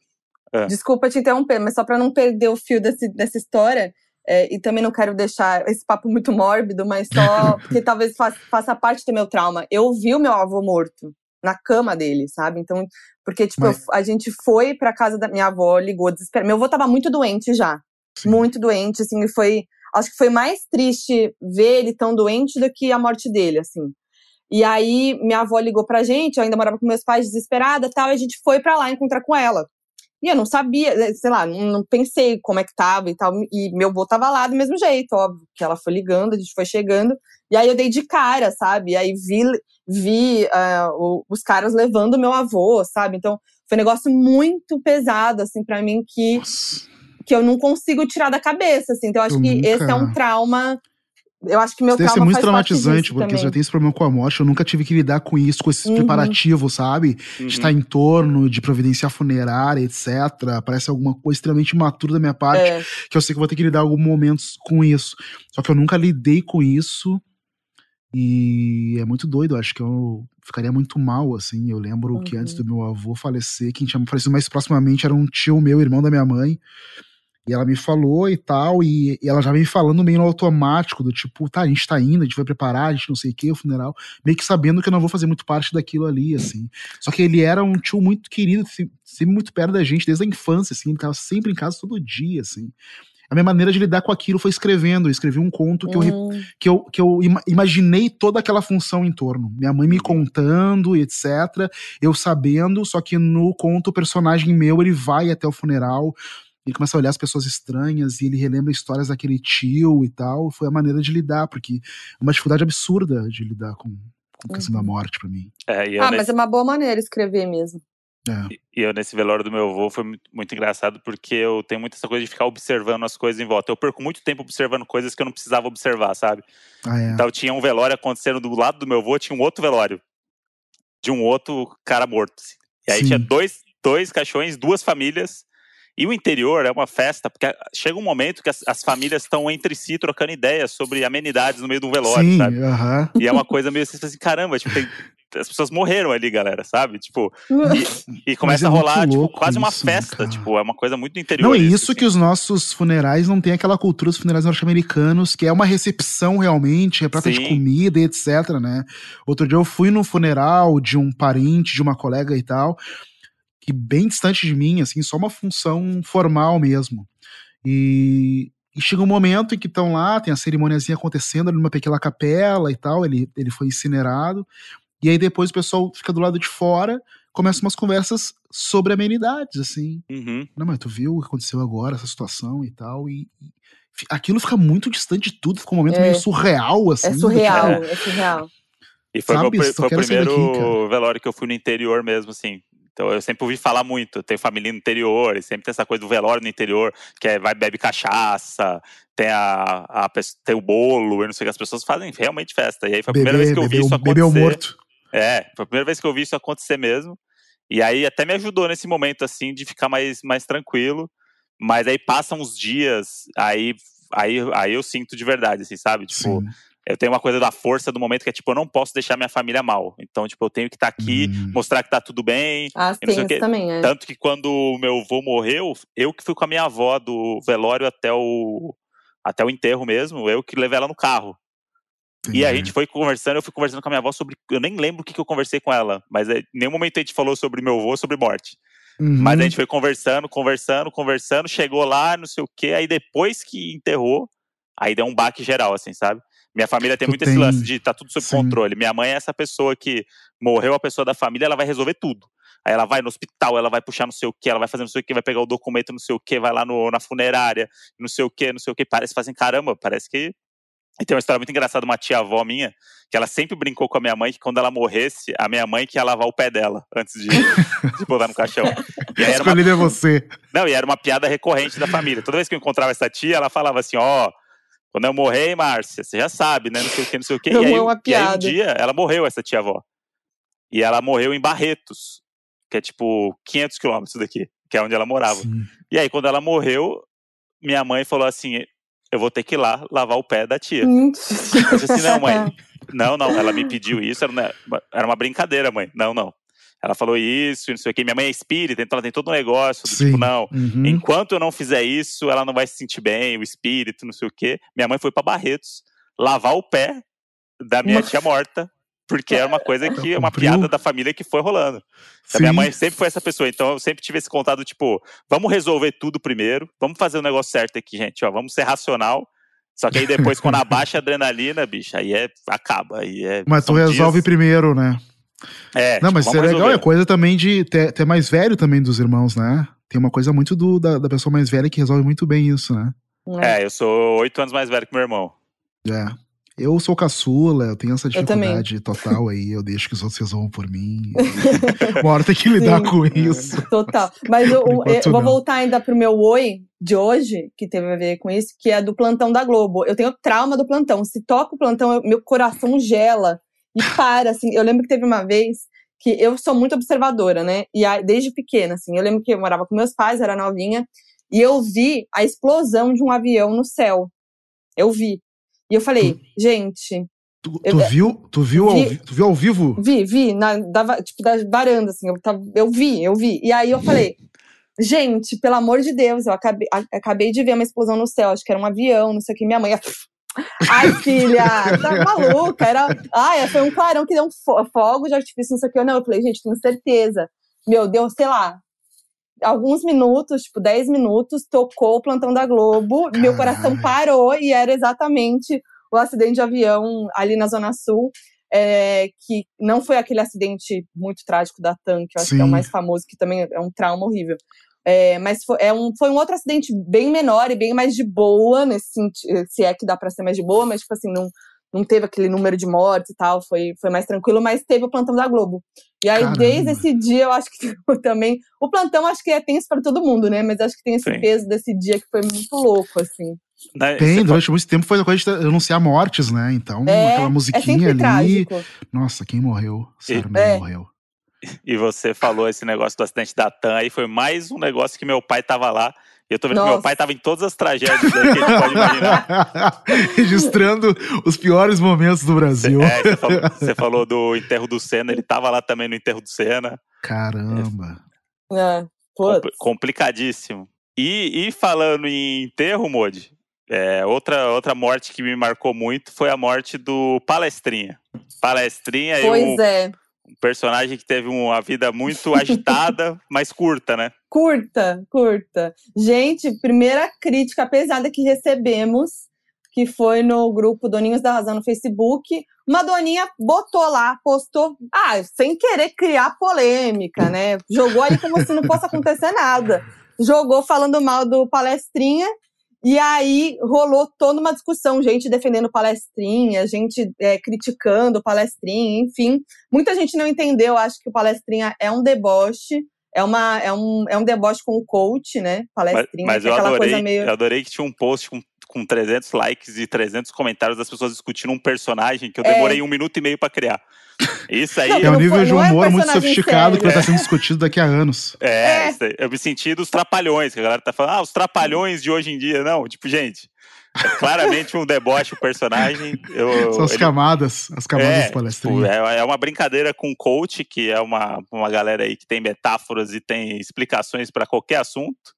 Ah. Desculpa te interromper, mas só para não perder o fio desse, dessa história, é, e também não quero deixar esse papo muito mórbido, mas só <laughs> porque talvez faça, faça, parte do meu trauma. Eu vi o meu avô morto na cama dele, sabe? Então, porque, tipo, mas... eu, a gente foi pra casa da minha avó, ligou desesperado. Meu avô tava muito doente já. Sim. Muito doente, assim, e foi. Acho que foi mais triste ver ele tão doente do que a morte dele, assim. E aí, minha avó ligou pra gente, eu ainda morava com meus pais, desesperada tal, e a gente foi pra lá encontrar com ela. E eu não sabia, eh, sei lá, não, não, pensei como é que tava e tal. E meu avô tava lá do mesmo jeito, óbvio. Que ela foi ligando, a gente foi chegando. E aí eu dei de cara, sabe? E aí vi, vi uh, os caras levando meu avô, sabe? Então foi um negócio muito pesado, assim, para mim, que, que eu não consigo tirar da cabeça, assim. Então eu acho eu que nunca... esse é um trauma eu acho que meu deve ser muito traumatizante, porque também. você já tem esse problema com a morte. Eu nunca tive que lidar com isso, com esses uhum. preparativos, sabe? Uhum. De estar em torno, de providenciar funerária, etc. Parece alguma coisa extremamente imatura da minha parte, é. que eu sei que vou ter que lidar alguns momentos com isso. Só que eu nunca lidei com isso. E é muito doido, eu acho que eu ficaria muito mal, assim. Eu lembro uhum. que antes uhum. do meu avô falecer, quem tinha falecido mais proximamente era um tio meu, irmão da minha mãe. E ela me falou e tal, e, e, ela já vem falando meio no automático, do tipo, tá, a gente tá indo, a gente vai preparar, a gente não sei o que, o funeral, meio que sabendo que eu não vou fazer muito parte daquilo ali, assim. Só que ele era um tio muito querido, sempre muito perto da gente, desde a infância, assim, ele tava sempre em casa todo dia, assim. A minha maneira de lidar com aquilo foi escrevendo. Eu escrevi um conto que, eu, hum. que, eu, que eu imaginei toda aquela função em torno. Minha mãe me contando, etc. Eu sabendo, só que no conto o personagem meu ele vai até o funeral ele começa a olhar as pessoas estranhas e ele relembra histórias daquele tio e tal. Foi a maneira de lidar, porque é uma dificuldade absurda de lidar com, com a questão uhum. da morte para mim. É, ah, nesse... mas é uma boa maneira escrever mesmo. É. E eu, nesse velório do meu avô, foi muito, muito, engraçado, porque eu tenho muito essa coisa de ficar observando as coisas em volta. Eu perco muito tempo observando coisas que eu não precisava observar, sabe? Ah, é. Então tinha um velório acontecendo do lado do meu avô, tinha um outro velório de um outro cara morto. Assim. E aí Sim. tinha dois, dois caixões, duas famílias e o interior é uma festa, porque chega um momento que as, as famílias estão entre si trocando ideias sobre amenidades no meio de um velório, Sim, sabe? Uh -huh. E é uma coisa meio assim, assim caramba, tipo, tem, as pessoas morreram ali, galera, sabe? Tipo, e, e começa é a rolar, tipo, quase uma festa, cara. tipo, é uma coisa muito interior. Não, é isso assim. que os nossos funerais não tem aquela cultura dos funerais norte-americanos, que é uma recepção realmente, repleta Sim. de comida e etc, né? Outro dia eu fui num funeral de um parente, de uma colega e tal, que bem distante de mim, assim, só uma função formal mesmo. E, e chega um momento em que estão lá, tem a cerimoniazinha acontecendo numa pequena capela e tal, ele, ele foi incinerado. E aí depois o pessoal fica do lado de fora, começam umas conversas sobre amenidades, assim. Uhum. Não, mas tu viu o que aconteceu agora, essa situação e tal, e, e aquilo fica muito distante de tudo, fica um momento é. meio surreal, assim. É surreal, é, é surreal. E foi, Sabe, meu, foi o primeiro daqui, velório que eu fui no interior mesmo, assim. Então eu sempre ouvi falar muito. Eu tenho família no interior, e sempre tem essa coisa do velório no interior, que é vai bebe cachaça, tem a, a tem o bolo, e não sei o que as pessoas fazem realmente festa. E aí foi a primeira vez que eu vi isso acontecer. Bebeu morto. É, foi a primeira vez que eu vi isso acontecer mesmo. E aí até me ajudou nesse momento assim de ficar mais mais tranquilo. Mas aí passam uns dias, aí aí aí eu sinto de verdade, assim, sabe? Tipo, Sim eu tenho uma coisa da força do momento que é tipo, eu não posso deixar minha família mal. Então, tipo, eu tenho que estar tá aqui, hum. mostrar que tá tudo bem. Ah, sim, isso também, é. Tanto que quando o meu avô morreu, eu que fui com a minha avó do velório até o, até o enterro mesmo, eu que levei ela no carro. E a gente foi conversando, eu fui conversando com a minha avó sobre. Eu nem lembro o que, que eu conversei com ela, mas em nenhum momento a gente falou sobre meu avô, sobre morte. Uhum. Mas a gente foi conversando, conversando, conversando, chegou lá, não sei o quê, aí depois que enterrou, aí deu um baque geral, assim, sabe? Minha família tem tu muito tem... esse lance de tá tudo sob Sim. controle. Minha mãe é essa pessoa que morreu a pessoa da família, ela vai resolver tudo. Aí ela vai no hospital, ela vai puxar não sei o que, ela vai fazer não sei o que, vai pegar o documento não sei o que, vai lá no, na funerária, não sei o que, não sei o que. Parece fazem caramba, parece que. E tem uma história muito engraçada, uma tia-avó minha, que ela sempre brincou com a minha mãe que quando ela morresse, a minha mãe que ia lavar o pé dela antes de, de <laughs> botar no caixão. E era uma... é você. Não, e era uma piada recorrente da família. Toda vez que eu encontrava essa tia, ela falava assim: ó. Oh, quando eu morrer, Márcia, você já sabe, né? Não sei o que, não sei o que. E aí, uma piada. e aí um dia ela morreu, essa tia-avó. E ela morreu em Barretos, que é tipo 500 quilômetros daqui, que é onde ela morava. Sim. E aí, quando ela morreu, minha mãe falou assim: eu vou ter que ir lá lavar o pé da tia. eu disse assim: não, mãe. <laughs> Não, não, ela me pediu isso, era uma brincadeira, mãe. Não, não ela falou isso, não sei o que. Minha mãe é espírita, então ela tem todo um negócio do tipo, Sim. tipo, não, uhum. enquanto eu não fizer isso, ela não vai se sentir bem, o espírito, não sei o que. Minha mãe foi para Barretos lavar o pé da minha tia morta, porque era uma coisa que, é uma piada da família que foi rolando. A minha mãe sempre foi essa pessoa, então eu sempre tive esse contato, tipo, vamos resolver tudo primeiro, vamos fazer o negócio certo aqui, gente, ó, vamos ser racional. Só que aí depois, quando <laughs> abaixa a adrenalina, bicho, aí é, acaba. Aí é, Mas tu resolve dias... primeiro, né? É, não, tipo, mas isso é legal, resolver. é coisa também de ter, ter, mais velho também dos irmãos, né? Tem uma coisa muito do, da, da pessoa mais velha que resolve muito bem isso, né? É, eu sou oito anos mais velho que meu irmão. É. Eu sou caçula, eu tenho essa dificuldade total aí, eu deixo que os outros resolvam por mim. <laughs> uma hora tem que lidar Sim, com isso. Total. Mas eu, eu vou voltar ainda pro meu oi de hoje, que teve a ver com isso, que é do plantão da Globo. Eu tenho trauma do plantão. Se toca o plantão, eu, meu coração gela e para, assim. Eu lembro que teve uma vez que eu sou muito observadora, né? E aí, desde pequena, assim. Eu lembro que eu morava com meus pais, era novinha, e eu vi a explosão de um avião no céu. Eu vi. E eu falei, gente. Tu, tu eu, viu? Tu viu, vi, ao, tu viu ao vivo? Vi, vi, na, da, tipo, da varanda, assim. Eu, tava, eu vi, eu vi. E aí eu falei. Gente, pelo amor de Deus, eu acabei, acabei de ver uma explosão no céu, acho que era um avião, não sei o que. Minha mãe, Ai, filha, <laughs> tá maluca? Era, ai, foi um clarão que deu um fogo de artifício, não sei o que. Não, eu falei, gente, tenho certeza. Meu Deus, sei lá, alguns minutos, tipo 10 minutos, tocou o plantão da Globo, Caramba. meu coração parou e era exatamente o acidente de avião ali na Zona Sul. É, que não foi aquele acidente muito trágico da TAM, que eu acho Sim. que é o mais famoso, que também é um trauma horrível. É, mas foi, é um, foi um outro acidente bem menor e bem mais de boa, nesse sentido, se é que dá pra ser mais de boa, mas, tipo assim, não, não teve aquele número de mortes e tal, foi, foi mais tranquilo, mas teve o plantão da Globo. E aí, Caramba. desde esse dia, eu acho que <laughs> também. O plantão acho que é tenso para todo mundo, né? Mas acho que tem esse Sim. peso desse dia que foi muito louco, assim. Tem, durante muito tempo foi a coisa de anunciar mortes, né? Então, é, aquela é musiquinha é ali. Trágico. Nossa, quem morreu? Sério, é. morreu e você falou esse negócio do acidente da TAM aí, foi mais um negócio que meu pai tava lá. E eu tô vendo Nossa. que meu pai tava em todas as tragédias que a gente pode imaginar. <laughs> Registrando os piores momentos do Brasil. É, você falou, você falou, do enterro do Senna, ele tava lá também no enterro do Senna. Caramba. É, Compl complicadíssimo. E, e, falando em enterro, Modi, é, outra, outra morte que me marcou muito foi a morte do Palestrinha. Palestrinha, pois eu, é um personagem que teve uma vida muito agitada, <laughs> mas curta, né? Curta, curta. Gente, primeira crítica pesada que recebemos, que foi no grupo Doninhos da Razão no Facebook. Uma doninha botou lá, postou, ah, sem querer criar polêmica, né? Jogou ali como se não fosse acontecer nada. Jogou falando mal do palestrinha E aí rolou toda uma discussão, gente defendendo palestrinha, gente é, criticando palestrinha, enfim. Muita gente não entendeu, acho que o palestrinha é um deboche, é, uma, é, um, é um deboche com o coach, né? Palestrinha, mas, mas é eu, aquela adorei, coisa meio. eu adorei que tinha um post com, com 300 likes e 300 comentários das pessoas discutindo um personagem que eu demorei um minuto e meio pra criar. Isso aí. Não, É um nível foi- de não é humor muito sofisticado que vai sério. estar sendo discutido daqui a anos. É, É. eu me senti dos trapalhões, que a galera tá falando, ah, os trapalhões de hoje em dia. Não, tipo, gente, é claramente um deboche o personagem. Eu, São as ele- camadas, as camadas é, das tipo, palestrinhas. é, é uma brincadeira com coach, que é uma, uma galera aí que tem metáforas e tem explicações para qualquer assunto.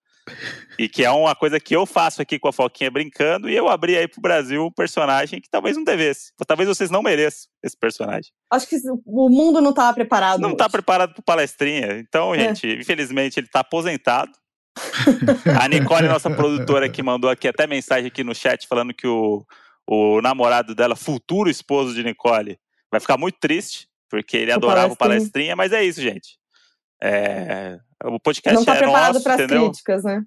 E que é uma coisa que eu faço aqui com a Foquinha brincando, e eu abri aí pro Brasil um personagem que talvez não devesse. Talvez vocês não mereçam esse personagem. Acho que o mundo não estava preparado. Não tá hoje. preparado pro palestrinha. Então, É. gente, infelizmente ele tá aposentado. A Nicole, nossa produtora, que mandou aqui até mensagem aqui no chat falando que o, o namorado dela, futuro esposo de Nicole, vai ficar muito triste, porque ele O adorava o palestrinha. palestrinha, mas é isso, gente. É, o podcast Não tá é preparado nosso, para as entendeu? críticas, né?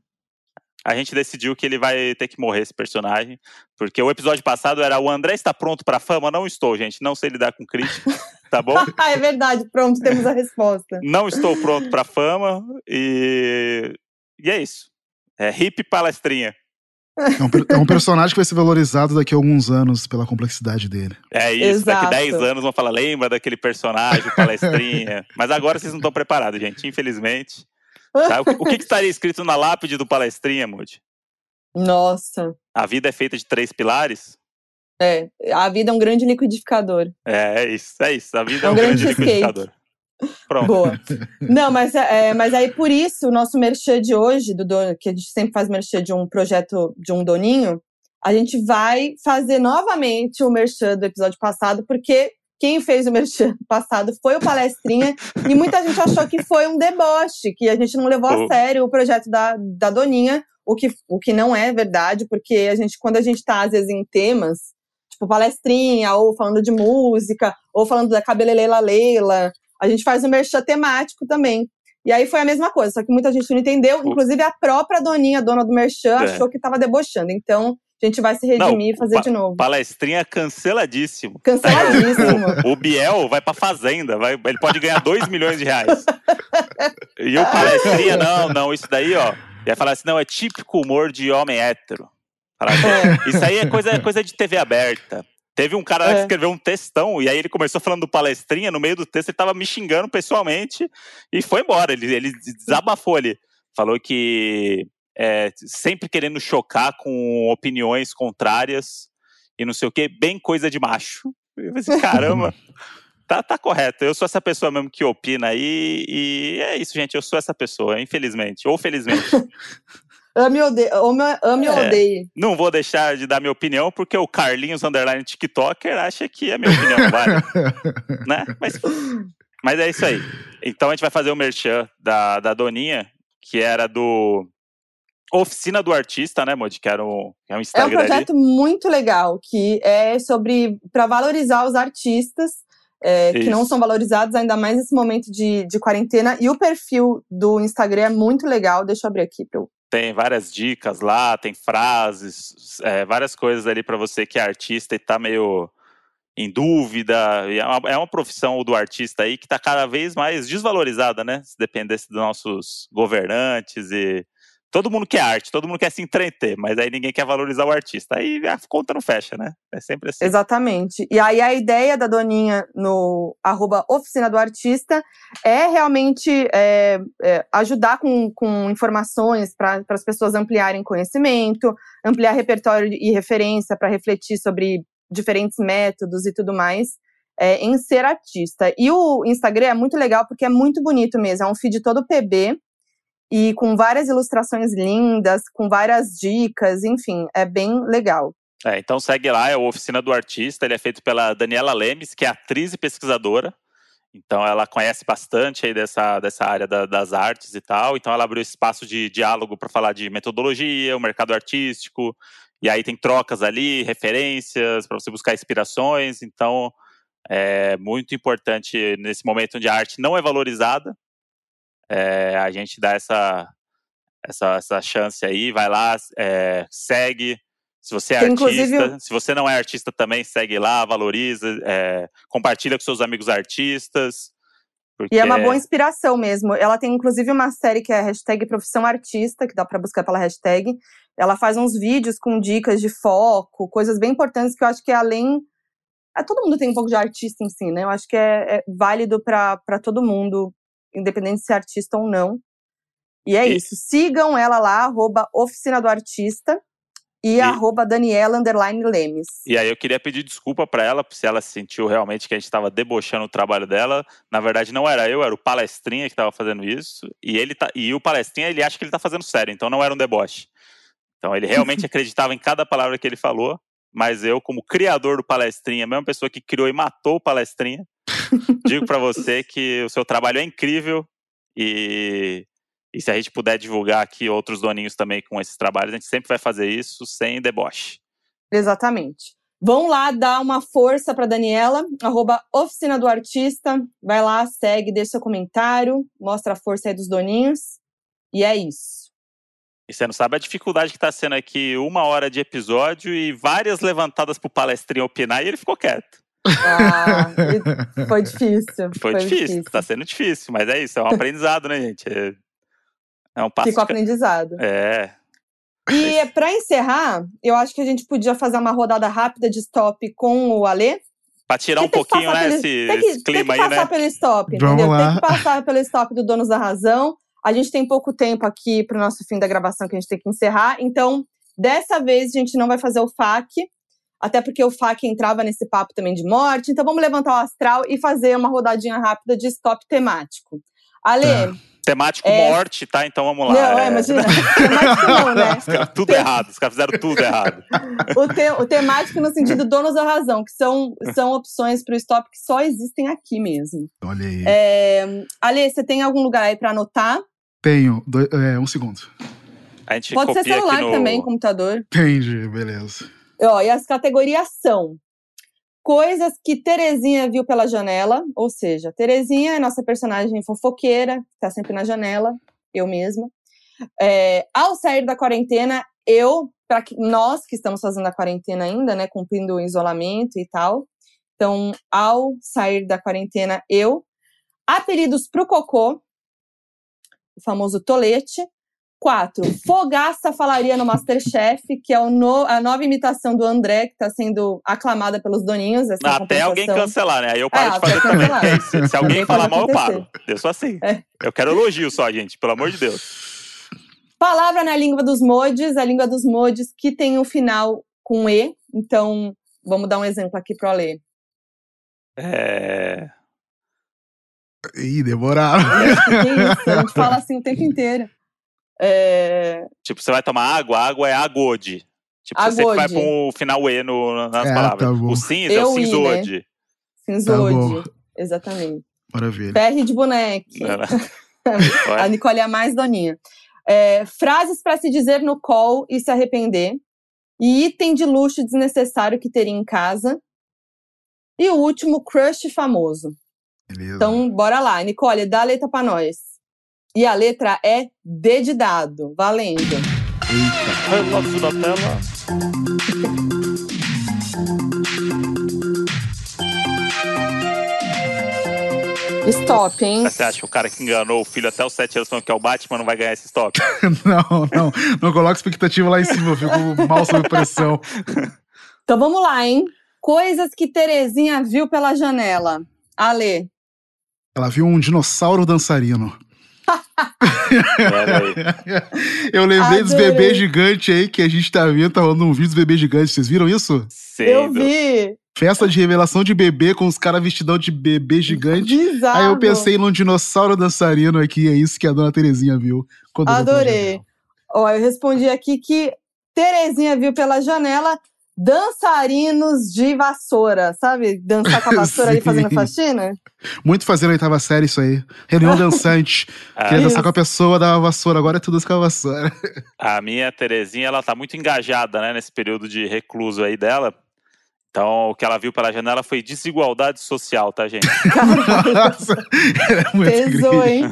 A gente decidiu que ele vai ter que morrer, esse personagem, porque o episódio passado era o André está pronto pra fama? Não estou, gente. Não sei lidar com crítica, tá bom? <laughs> ah, é verdade. Pronto, temos a resposta. Não estou pronto pra fama e, e é isso. É hip palestrinha. É um, é um personagem que vai ser valorizado daqui a alguns anos pela complexidade dele. É isso. Daqui Exato. 10 anos vão falar, lembra daquele personagem, palestrinha. <laughs> Mas agora vocês não estão preparados, gente, infelizmente. Tá? O, que- o que, que estaria escrito na lápide do palestrinha, Moody? Nossa. A vida é feita de três pilares? É, a vida é um grande liquidificador. É, é isso, é isso. A vida é, É um um grande grande liquidificador. Pronto. Boa. <laughs> Não, mas, é, mas aí por isso o nosso merchan de hoje, do dono, que a gente sempre faz merchan de um projeto de um doninho, a gente vai fazer novamente o merchan do episódio passado, porque quem fez o merchan <laughs> passado foi o Palestrinha, e muita gente achou que foi um deboche, que a gente não levou a sério o projeto da, da Doninha, o que, o que não é verdade, porque a gente, quando a gente tá, às vezes, em temas, tipo palestrinha, ou falando de música, ou falando da cabelelela Leila, a gente faz um merchan temático também. E aí foi a mesma coisa, só que muita gente não entendeu. Inclusive a própria doninha, dona do merchan, É. achou que estava debochando. Então a gente vai se redimir e fazer de novo. Palestrinha canceladíssimo. Canceladíssimo. <laughs> O Biel vai pra fazenda, vai, ele pode ganhar 2 milhões de reais. E o palestrinha, não, não, isso daí, ó. Ia falar assim, não, é típico humor de homem hétero. Falar assim, Isso aí é coisa, é coisa de TV aberta. Teve um cara lá que É. escreveu um textão, e aí ele começou falando do palestrinha, no meio do texto ele tava me xingando pessoalmente, e foi embora, ele, ele desabafou ali. Falou que é, sempre querendo chocar com opiniões contrárias e não sei o que, bem coisa de macho. Eu falei assim, caramba, <laughs> tá, tá correto. Eu sou essa pessoa mesmo que opina aí, e é isso, gente. Eu sou essa pessoa, infelizmente, ou felizmente. <laughs> Ame ou odeie. Ame, ou É. odeie. não vou deixar de dar minha opinião, porque o Carlinhos Underline TikToker acha que a minha opinião vale. <laughs> né? Mas, mas é isso aí. Então a gente vai fazer o merchan da, da Doninha, que era do Oficina do Artista, né, Modi? Que era um, é um É um Instagram ali. projeto muito legal, que é sobre para valorizar os artistas é, que não são valorizados, ainda mais nesse momento de, de quarentena. E o perfil do Instagram é muito legal. Deixa eu abrir aqui para eu Tem várias dicas lá, tem frases, é, várias coisas ali para você que é artista e tá meio em dúvida. É, uma, é uma profissão do artista aí que tá cada vez mais desvalorizada, né? Se dependesse dos nossos governantes e. Todo mundo quer arte, todo mundo quer se entreter, mas aí ninguém quer valorizar o artista. Aí a conta não fecha, né? É sempre assim. Exatamente. E aí a ideia da Doninha no arroba oficina do artista é realmente é, é, ajudar com, com informações para as pessoas ampliarem conhecimento, ampliar repertório e referência para refletir sobre diferentes métodos e tudo mais é, em ser artista. E o Instagram é muito legal porque é muito bonito mesmo. É um feed todo PB e com várias ilustrações lindas, com várias dicas, enfim, é bem legal. É, então segue lá, é o Oficina do Artista, ele é feito pela Daniela Lemes, que é atriz e pesquisadora. Então ela conhece bastante aí dessa, dessa área da- das artes e tal. Então ela abriu espaço de diálogo para falar de metodologia, o mercado artístico. E aí tem trocas ali, referências para você buscar inspirações. Então é muito importante nesse momento onde a arte não é valorizada, é, a gente dá essa essa, essa chance aí, vai lá, é, segue. Se você é Tem, artista, se você não é artista também, segue lá, valoriza, é, compartilha com seus amigos artistas. Porque E é uma boa inspiração mesmo. Ela tem inclusive uma série que é a hashtag Profissão Artista, que dá pra buscar pela hashtag. Ela faz uns vídeos com dicas de foco, coisas bem importantes que eu acho que é além. É, todo mundo tem um pouco de artista em si, né? Eu acho que é, é válido pra todo mundo, independente de ser artista ou não. E é E- isso. Sigam ela lá, arroba Oficina do Artista e, E- arroba Daniela underline Lemes. E aí eu queria pedir desculpa pra ela, se ela sentiu realmente que a gente estava debochando o trabalho dela. Na verdade, não era eu, era o palestrinha que estava fazendo isso. E ele tá, e o palestrinha, ele acha que ele tá fazendo sério, então não era um deboche. Então ele realmente <laughs> acreditava em cada palavra que ele falou, mas eu, como criador do palestrinha, a mesma pessoa que criou e matou o palestrinha, <laughs> digo pra você que o seu trabalho é incrível e e se a gente puder divulgar aqui outros doninhos também com esses trabalhos, a gente sempre vai fazer isso sem deboche. Exatamente. Vão lá dar uma força para Daniela, arroba Oficina do Artista. Vai lá, segue, deixa seu comentário, mostra a força aí dos doninhos. E é isso. E você não sabe a dificuldade que tá sendo aqui uma hora de episódio e várias levantadas pro palestrinho opinar e ele ficou quieto. Ah, e foi difícil. <laughs> Foi, difícil, tá sendo difícil, mas é isso, é um aprendizado, né, gente? É, é um passo. Ficou de ca- aprendizado. É, E para encerrar, eu acho que a gente podia fazer uma rodada rápida de stop com o Alê. pra tirar um Porque pouquinho, né, pelo- esse, tem que, esse clima tem que aí, passar né? pelo stop, Vamos entendeu? lá. Tem que passar pelo stop do Donos da Razão. A gente tem pouco tempo aqui pro nosso fim da gravação que a gente tem que encerrar. Então, dessa vez, a gente não vai fazer o FAQ. Até porque o FAQ entrava nesse papo também de morte. Então, vamos levantar o astral e fazer uma rodadinha rápida de stop temático. Ale, Tá. Temático É. morte, tá? Então vamos lá. não, é, imagina. <laughs> temático não, né? Os caras tudo errado, os caras fizeram tudo errado. O, te- o temático no sentido donos da razão, que são, são opções para o stop que só existem aqui mesmo. Olha aí. É, Ale, você tem algum lugar aí para anotar? Tenho. dois- é, um segundo. A gente Pode ser celular aqui no... também, computador. Entendi, beleza. Ó, e as categorias são coisas que Terezinha viu pela janela, ou seja, Terezinha é nossa personagem fofoqueira, que tá sempre na janela, eu mesma. É, ao sair da quarentena, eu, para nós que estamos fazendo a quarentena ainda, né, cumprindo o isolamento e tal. Então, ao sair da quarentena, eu. Apelidos pro cocô, o famoso tolete. Quatro, Fogaça falaria no Masterchef, que é o no- a nova imitação do André, que está sendo aclamada pelos doninhos. Essa Até alguém cancelar, né? Aí eu paro É, de fazer também. porque Se, se alguém falar mal, eu paro. Eu sou assim. É. Eu quero elogio só, gente, pelo amor de Deus. Palavra na língua dos modes, a língua dos modes que tem o final com E. Então, vamos dar um exemplo aqui para ler. É... Ih, demoraram. <laughs> Que isso? A gente fala assim o tempo inteiro. É, Tipo, você vai tomar água, a água é agode. Tipo, você sempre vai Agode. com o final E no, nas É, palavras. tá o cinza é o Eu i, né? cinzode. cinzode. bom. Exatamente. Maravilha. Ferre de boneco. <laughs> A Nicole é a mais doninha. É, frases para se dizer no call e se arrepender. E item de luxo desnecessário que teria em casa. E o último, crush famoso. Beleza. Então, bora lá. Nicole, dá a letra pra nós. E a letra é D de dado. Valendo. Eita. Relógio da tela. Stop, hein? Você acha que o cara que enganou o filho até os 7 anos falando que é o Batman não vai ganhar esse stop? <laughs> Não, não. Não coloca expectativa lá em cima. Eu fico mal sob pressão. Então vamos lá, hein? Coisas que Terezinha viu pela janela. Ale. Ela viu um dinossauro dançarino. <laughs> Eu lembrei dos Adorei. bebês gigantes aí que a gente tá vendo, tá rolando um vídeo dos bebês gigantes. Vocês viram isso? Eu Sendo. vi. Festa de revelação de bebê com os caras vestidão de bebê gigante. Bizarro. Aí eu pensei num dinossauro dançarino aqui, é isso que a dona Terezinha viu. Adorei. Ó, eu respondi aqui que Terezinha viu pela janela dançarinos de vassoura, sabe? Dançar com a <laughs> vassoura ali fazendo faxina. Muito fazendo a oitava série isso aí. Reunião <laughs> dançante. Ah, Queria dançar Isso. com a pessoa, dava vassoura. Agora é tudo dançar com a vassoura. A minha Terezinha, ela tá muito engajada, né, nesse período de recluso aí dela. Então, o que ela viu pela janela foi desigualdade social, tá, gente? <laughs> Nossa, é muito Pesou, hein?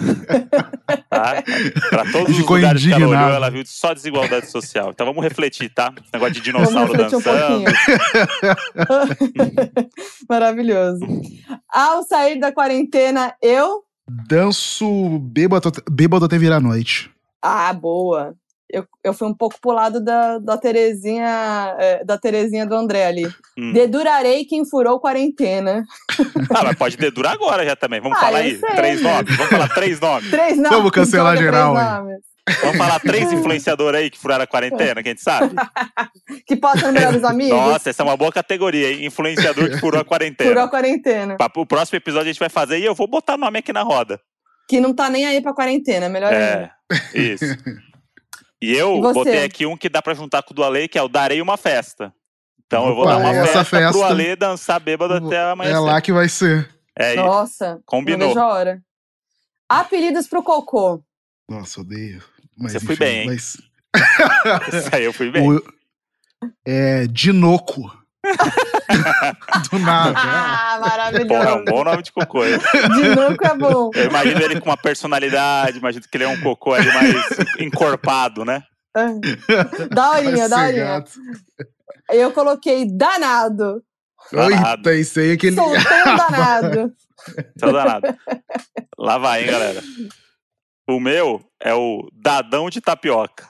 Tá? Pra todos os Ficou lugares que ela olhou, indignado. ela viu só desigualdade social. Então vamos refletir, tá? Negócio de Vamos dinossauro refletir um dançando. pouquinho. <laughs> Maravilhoso. Ao sair da quarentena, eu. Danço bêbado, bêbado até virar noite. Ah, boa. Eu, eu fui um pouco pro lado da, da Terezinha, é, da Terezinha do André ali. Hum. Dedurarei quem furou quarentena. <laughs> Ah, mas pode dedurar agora já também. Vamos Ah, falar aí. sei. Três nomes. Vamos falar três nomes. Três nomes. Vamos cancelar joga geral. Vamos falar três <laughs> influenciadores aí que furaram a quarentena, que a gente sabe. <laughs> Que pode ser melhores amigos. Nossa, essa é uma boa categoria, hein? Influenciador que furou a quarentena. Furou a quarentena. O próximo episódio a gente vai fazer e eu vou botar o nome aqui na roda. Que não tá nem aí pra quarentena, melhor ainda. É, isso. E eu E você? botei aqui um que dá pra juntar com o do Ale, que é o Darei uma Festa. Então eu vou Opa, dar uma festa, pro festa- Ale dançar bêbado até amanhã. É lá que vai ser. É isso. Nossa, Combinou. não vejo a hora. Apelidos pro cocô. Nossa, odeio. Mas, Você foi enfim, bem, hein? mas- <laughs> Isso aí eu fui <laughs> bem. O- é Dinoco. Do nada. Ah, Porra, é um maravilhoso. bom nome de cocô. hein? De nunca é bom. Eu imagino ele com uma personalidade, imagino que ele é um cocô ali mais encorpado, né? Daorinha, ser daorinha. gato. Eu coloquei danado. Danado. Eita, isso aí é aquele. Soltei um danado. Seu danado. Lá vai, hein, galera. O meu é o Dadão de Tapioca.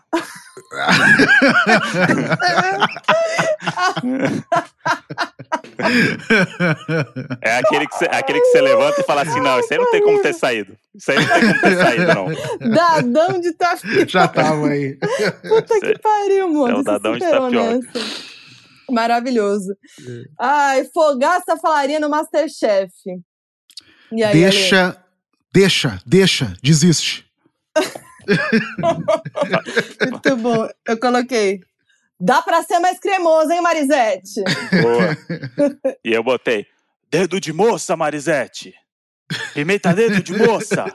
É aquele que, você, aquele que você levanta e fala assim: não, isso aí não tem como ter saído. Isso aí não tem como ter saído, não. Dadão de tapioca. Já tava aí. Puta que pariu, mano. é o dadão de tapioca. nessa. Maravilhoso. Ai, Fogaça falaria no Masterchef. E aí, Ale? Deixa, deixa, deixa, desiste. Muito bom. Eu coloquei. Dá pra ser mais cremoso, hein, Marisete? Boa. <laughs> E eu botei: dedo de moça, Marisete. Pimenta dedo de moça. <laughs>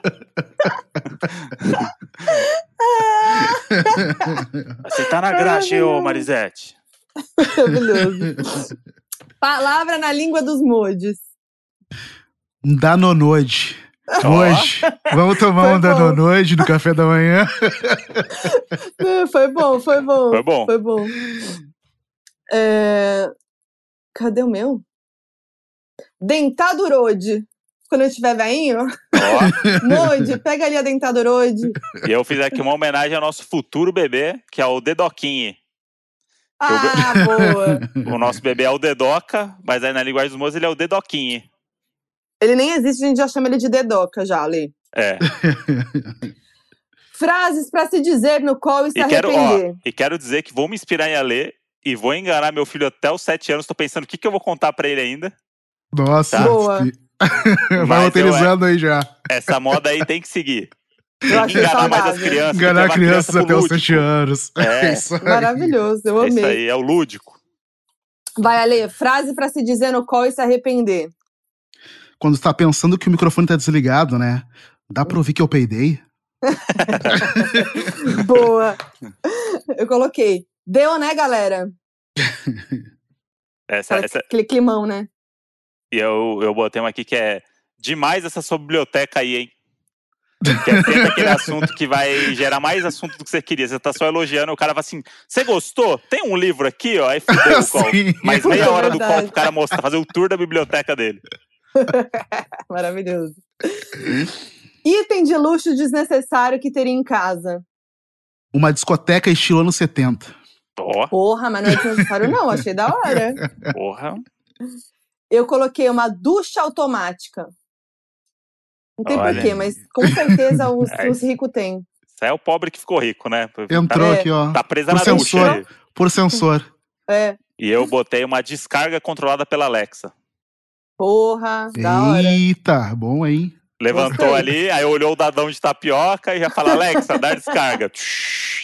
Você tá na graxa, hein, ô Marisete. Maravilhoso. <laughs> Palavra na língua dos modes. Um Danonode. Hoje. Vamos tomar Foi um bom. Danonode no café da manhã. <laughs> Foi bom, foi bom. Foi bom. Foi bom. É, Cadê o meu? Dentadurode. Quando eu estiver veinho, Ó. <laughs> Mode, pega ali a dentadurode. E eu fiz aqui uma homenagem ao nosso futuro bebê, que é o Dedoquinho. Ah, boa. <laughs> O nosso bebê é o Dedoca, mas aí na linguagem dos moços ele é o Dedoquinho. Ele nem existe, a gente já chama ele de dedoca já, Ale. É. <laughs> Frases pra se dizer no qual e se E quero, arrepender. ó, e quero dizer que vou me inspirar em Alê e vou enganar meu filho até os sete anos. Tô pensando o que, que eu vou contar pra ele ainda. Nossa. Tá. Boa. <laughs> Vai eu, roteirizando aí já. Essa moda aí tem que seguir. Eu enganar mais as saudável. crianças. Enganar crianças criança até os. 7 anos. É. <laughs> isso aí. Maravilhoso, eu É Isso amei. aí, é o lúdico. Vai, Ale, frase pra se dizer no qual e se arrepender. Quando tá pensando que o microfone tá desligado, né? Dá pra ouvir que eu peidei? <laughs> Boa. Eu coloquei. Deu, né, galera? <laughs> Essa, essa, Aquele climão, né? e eu, eu botei uma aqui que é demais essa sua biblioteca aí, hein? Que é sempre aquele assunto que vai gerar mais assunto do que você queria. Você tá só elogiando, o cara fala assim: Você gostou? Tem um livro aqui, ó. Aí fudeu o <laughs> call. Mais meia hora do call pro cara mostrar, fazer o tour da biblioteca dele. <laughs> Maravilhoso. Item de luxo desnecessário que teria em casa. Uma discoteca estilo anos 70. Ó, Porra, mas não é desnecessário, não. Achei da hora. <laughs> porra. Eu coloquei uma ducha automática. Não tem Olha. porquê, mas com certeza <laughs> os, É os ricos têm. Isso aí é o pobre que ficou rico, né? Entrou É. aqui, ó. Tá presa Por na sensor. ducha. Por sensor. É. E eu botei uma descarga controlada pela Alexa. Porra, da hora. Eita, bom aí. Levantou Gostei. ali, aí olhou o dadão de tapioca e já fala, Alexa, dá descarga.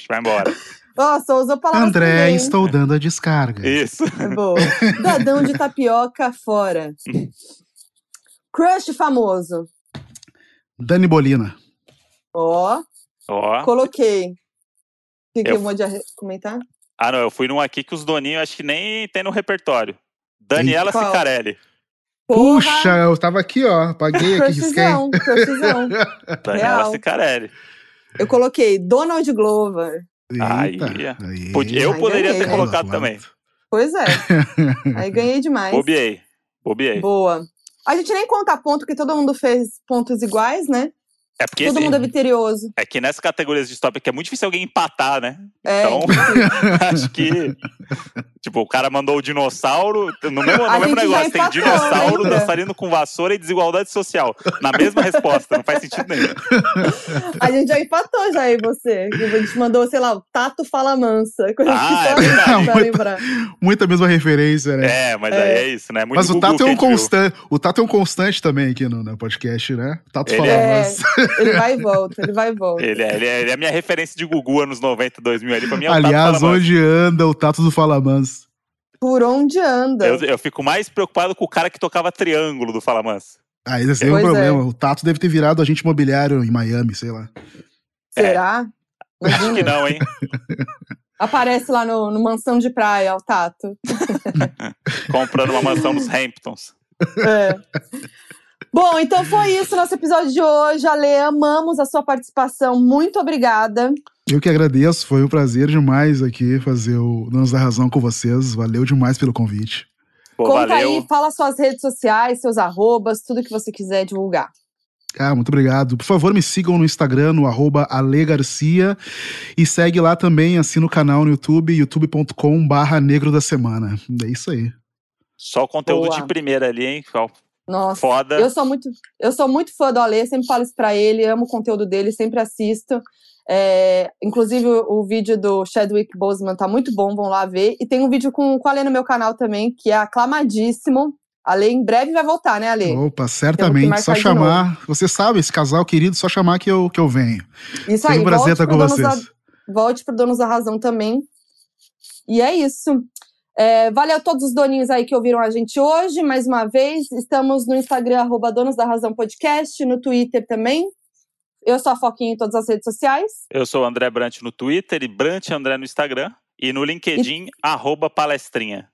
Vai embora. Nossa, usou palavras André, também. estou dando a descarga. Isso. É boa. Dadão de tapioca fora. Crush famoso. Dani Bolina. Ó, Ó. coloquei. O que, Eu- eu vou comentar? Ah, não, eu fui num aqui que os doninhos acho que nem tem no repertório. Daniela Qual? Puxa, eu tava aqui, ó. Paguei aqui, risquei. Crushzão, Daniela Cicarelli. Eu coloquei Donald Glover. Eita, aí, eu aí poderia ganhei, ter colocado também. Pois é. <laughs> aí ganhei demais. Bobiei. Bobiei. Boa. A gente nem conta ponto, porque todo mundo fez pontos iguais, né? É porque Todo assim, mundo é vitorioso. É que nessas categorias de é muito difícil alguém empatar, né? É, então, <laughs> acho que. Tipo, o cara mandou o dinossauro. No mesmo, no mesmo negócio, empatou, tem dinossauro lembra? dançarino com vassoura e desigualdade social. Na mesma resposta, não faz sentido nenhum. A gente já empatou já aí, você. A gente mandou, sei lá, o Tato Fala Mansa. Coisa ah, que só é muita, muita mesma referência, né? É, mas é. aí é isso, né? Muito mas o Tato é um constante. O Tato é um constante também aqui no, no podcast, né? Tato Ele Fala é... Mansa. Ele vai e volta, ele vai e volta. Ele é, ele é, ele é a minha referência de Gugu anos 90, 2000 ali. Pra mim é Aliás, onde anda o Tato do Falamans? Por onde anda? Eu, eu, fico mais preocupado com o cara que tocava triângulo do Falamans. Ah, esse é um problema. É. O Tato deve ter virado agente imobiliário em Miami, sei lá. Será? É. Acho que não, hein? <laughs> Aparece lá no, no mansão de praia, o Tato. <laughs> Comprando uma mansão nos Hamptons. É. Bom, então foi isso nosso episódio de hoje. Ale, amamos a sua participação. Muito obrigada. Eu que agradeço, foi um prazer demais aqui fazer o Donos da Razão com vocês. Valeu demais pelo convite. Pô, Conta valeu. aí, fala suas redes sociais, seus arrobas, tudo que você quiser divulgar. Ah, muito obrigado. Por favor, me sigam no Instagram, no arroba alegarcia. E segue lá também, assina o canal no YouTube, youtube.com barra negro da semana. É isso aí. Só conteúdo Boa. de primeira ali, hein? Nossa, Foda. Eu sou muito, eu sou muito fã do Ale, sempre falo isso pra ele, amo o conteúdo dele, sempre assisto. É, inclusive, o, o, vídeo do Chadwick Boseman tá muito bom, vão lá ver. E tem um vídeo com, com a Ale no meu canal também, que é aclamadíssimo. Ale em breve vai voltar, né, Ale? Opa, certamente. Só chamar. Você sabe, esse casal querido, só chamar que eu, que eu venho. Isso Foi aí, um prazer estar com vocês. Da, volte pro Donos da Razão também. E é isso. É, valeu a todos os doninhos aí que ouviram a gente hoje, mais uma vez. Estamos no Instagram, arroba Donos da Razão Podcast, no Twitter também. Eu sou a Foquinha em todas as redes sociais. Eu sou o André Brant no Twitter e Brant André no Instagram. E no LinkedIn, e... arroba palestrinha.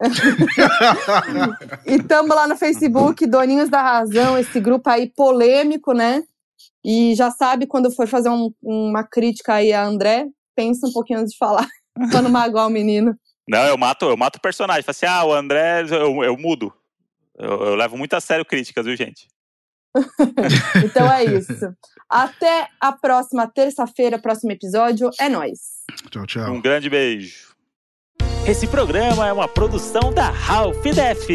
<laughs> e estamos lá no Facebook, Doninhos da Razão, esse grupo aí polêmico, né? E já sabe, quando for fazer um, uma crítica aí a André, pensa um pouquinho antes de falar, <laughs> pra não magoar o menino. Não, eu mato, eu mato o personagem. Falo assim, ah, o André, eu, eu mudo. Eu, eu levo muito a sério críticas, viu, gente? <laughs> então é isso. Até a próxima terça-feira, próximo episódio. É nós. Tchau, tchau. Um grande beijo. Esse programa é uma produção da Ralph Def.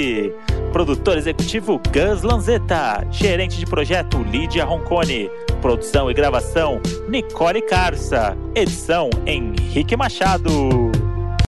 Produtor executivo Gus Lanzetta. Gerente de projeto Lídia Roncone. Produção e gravação Nicole Carça. Edição Henrique Machado.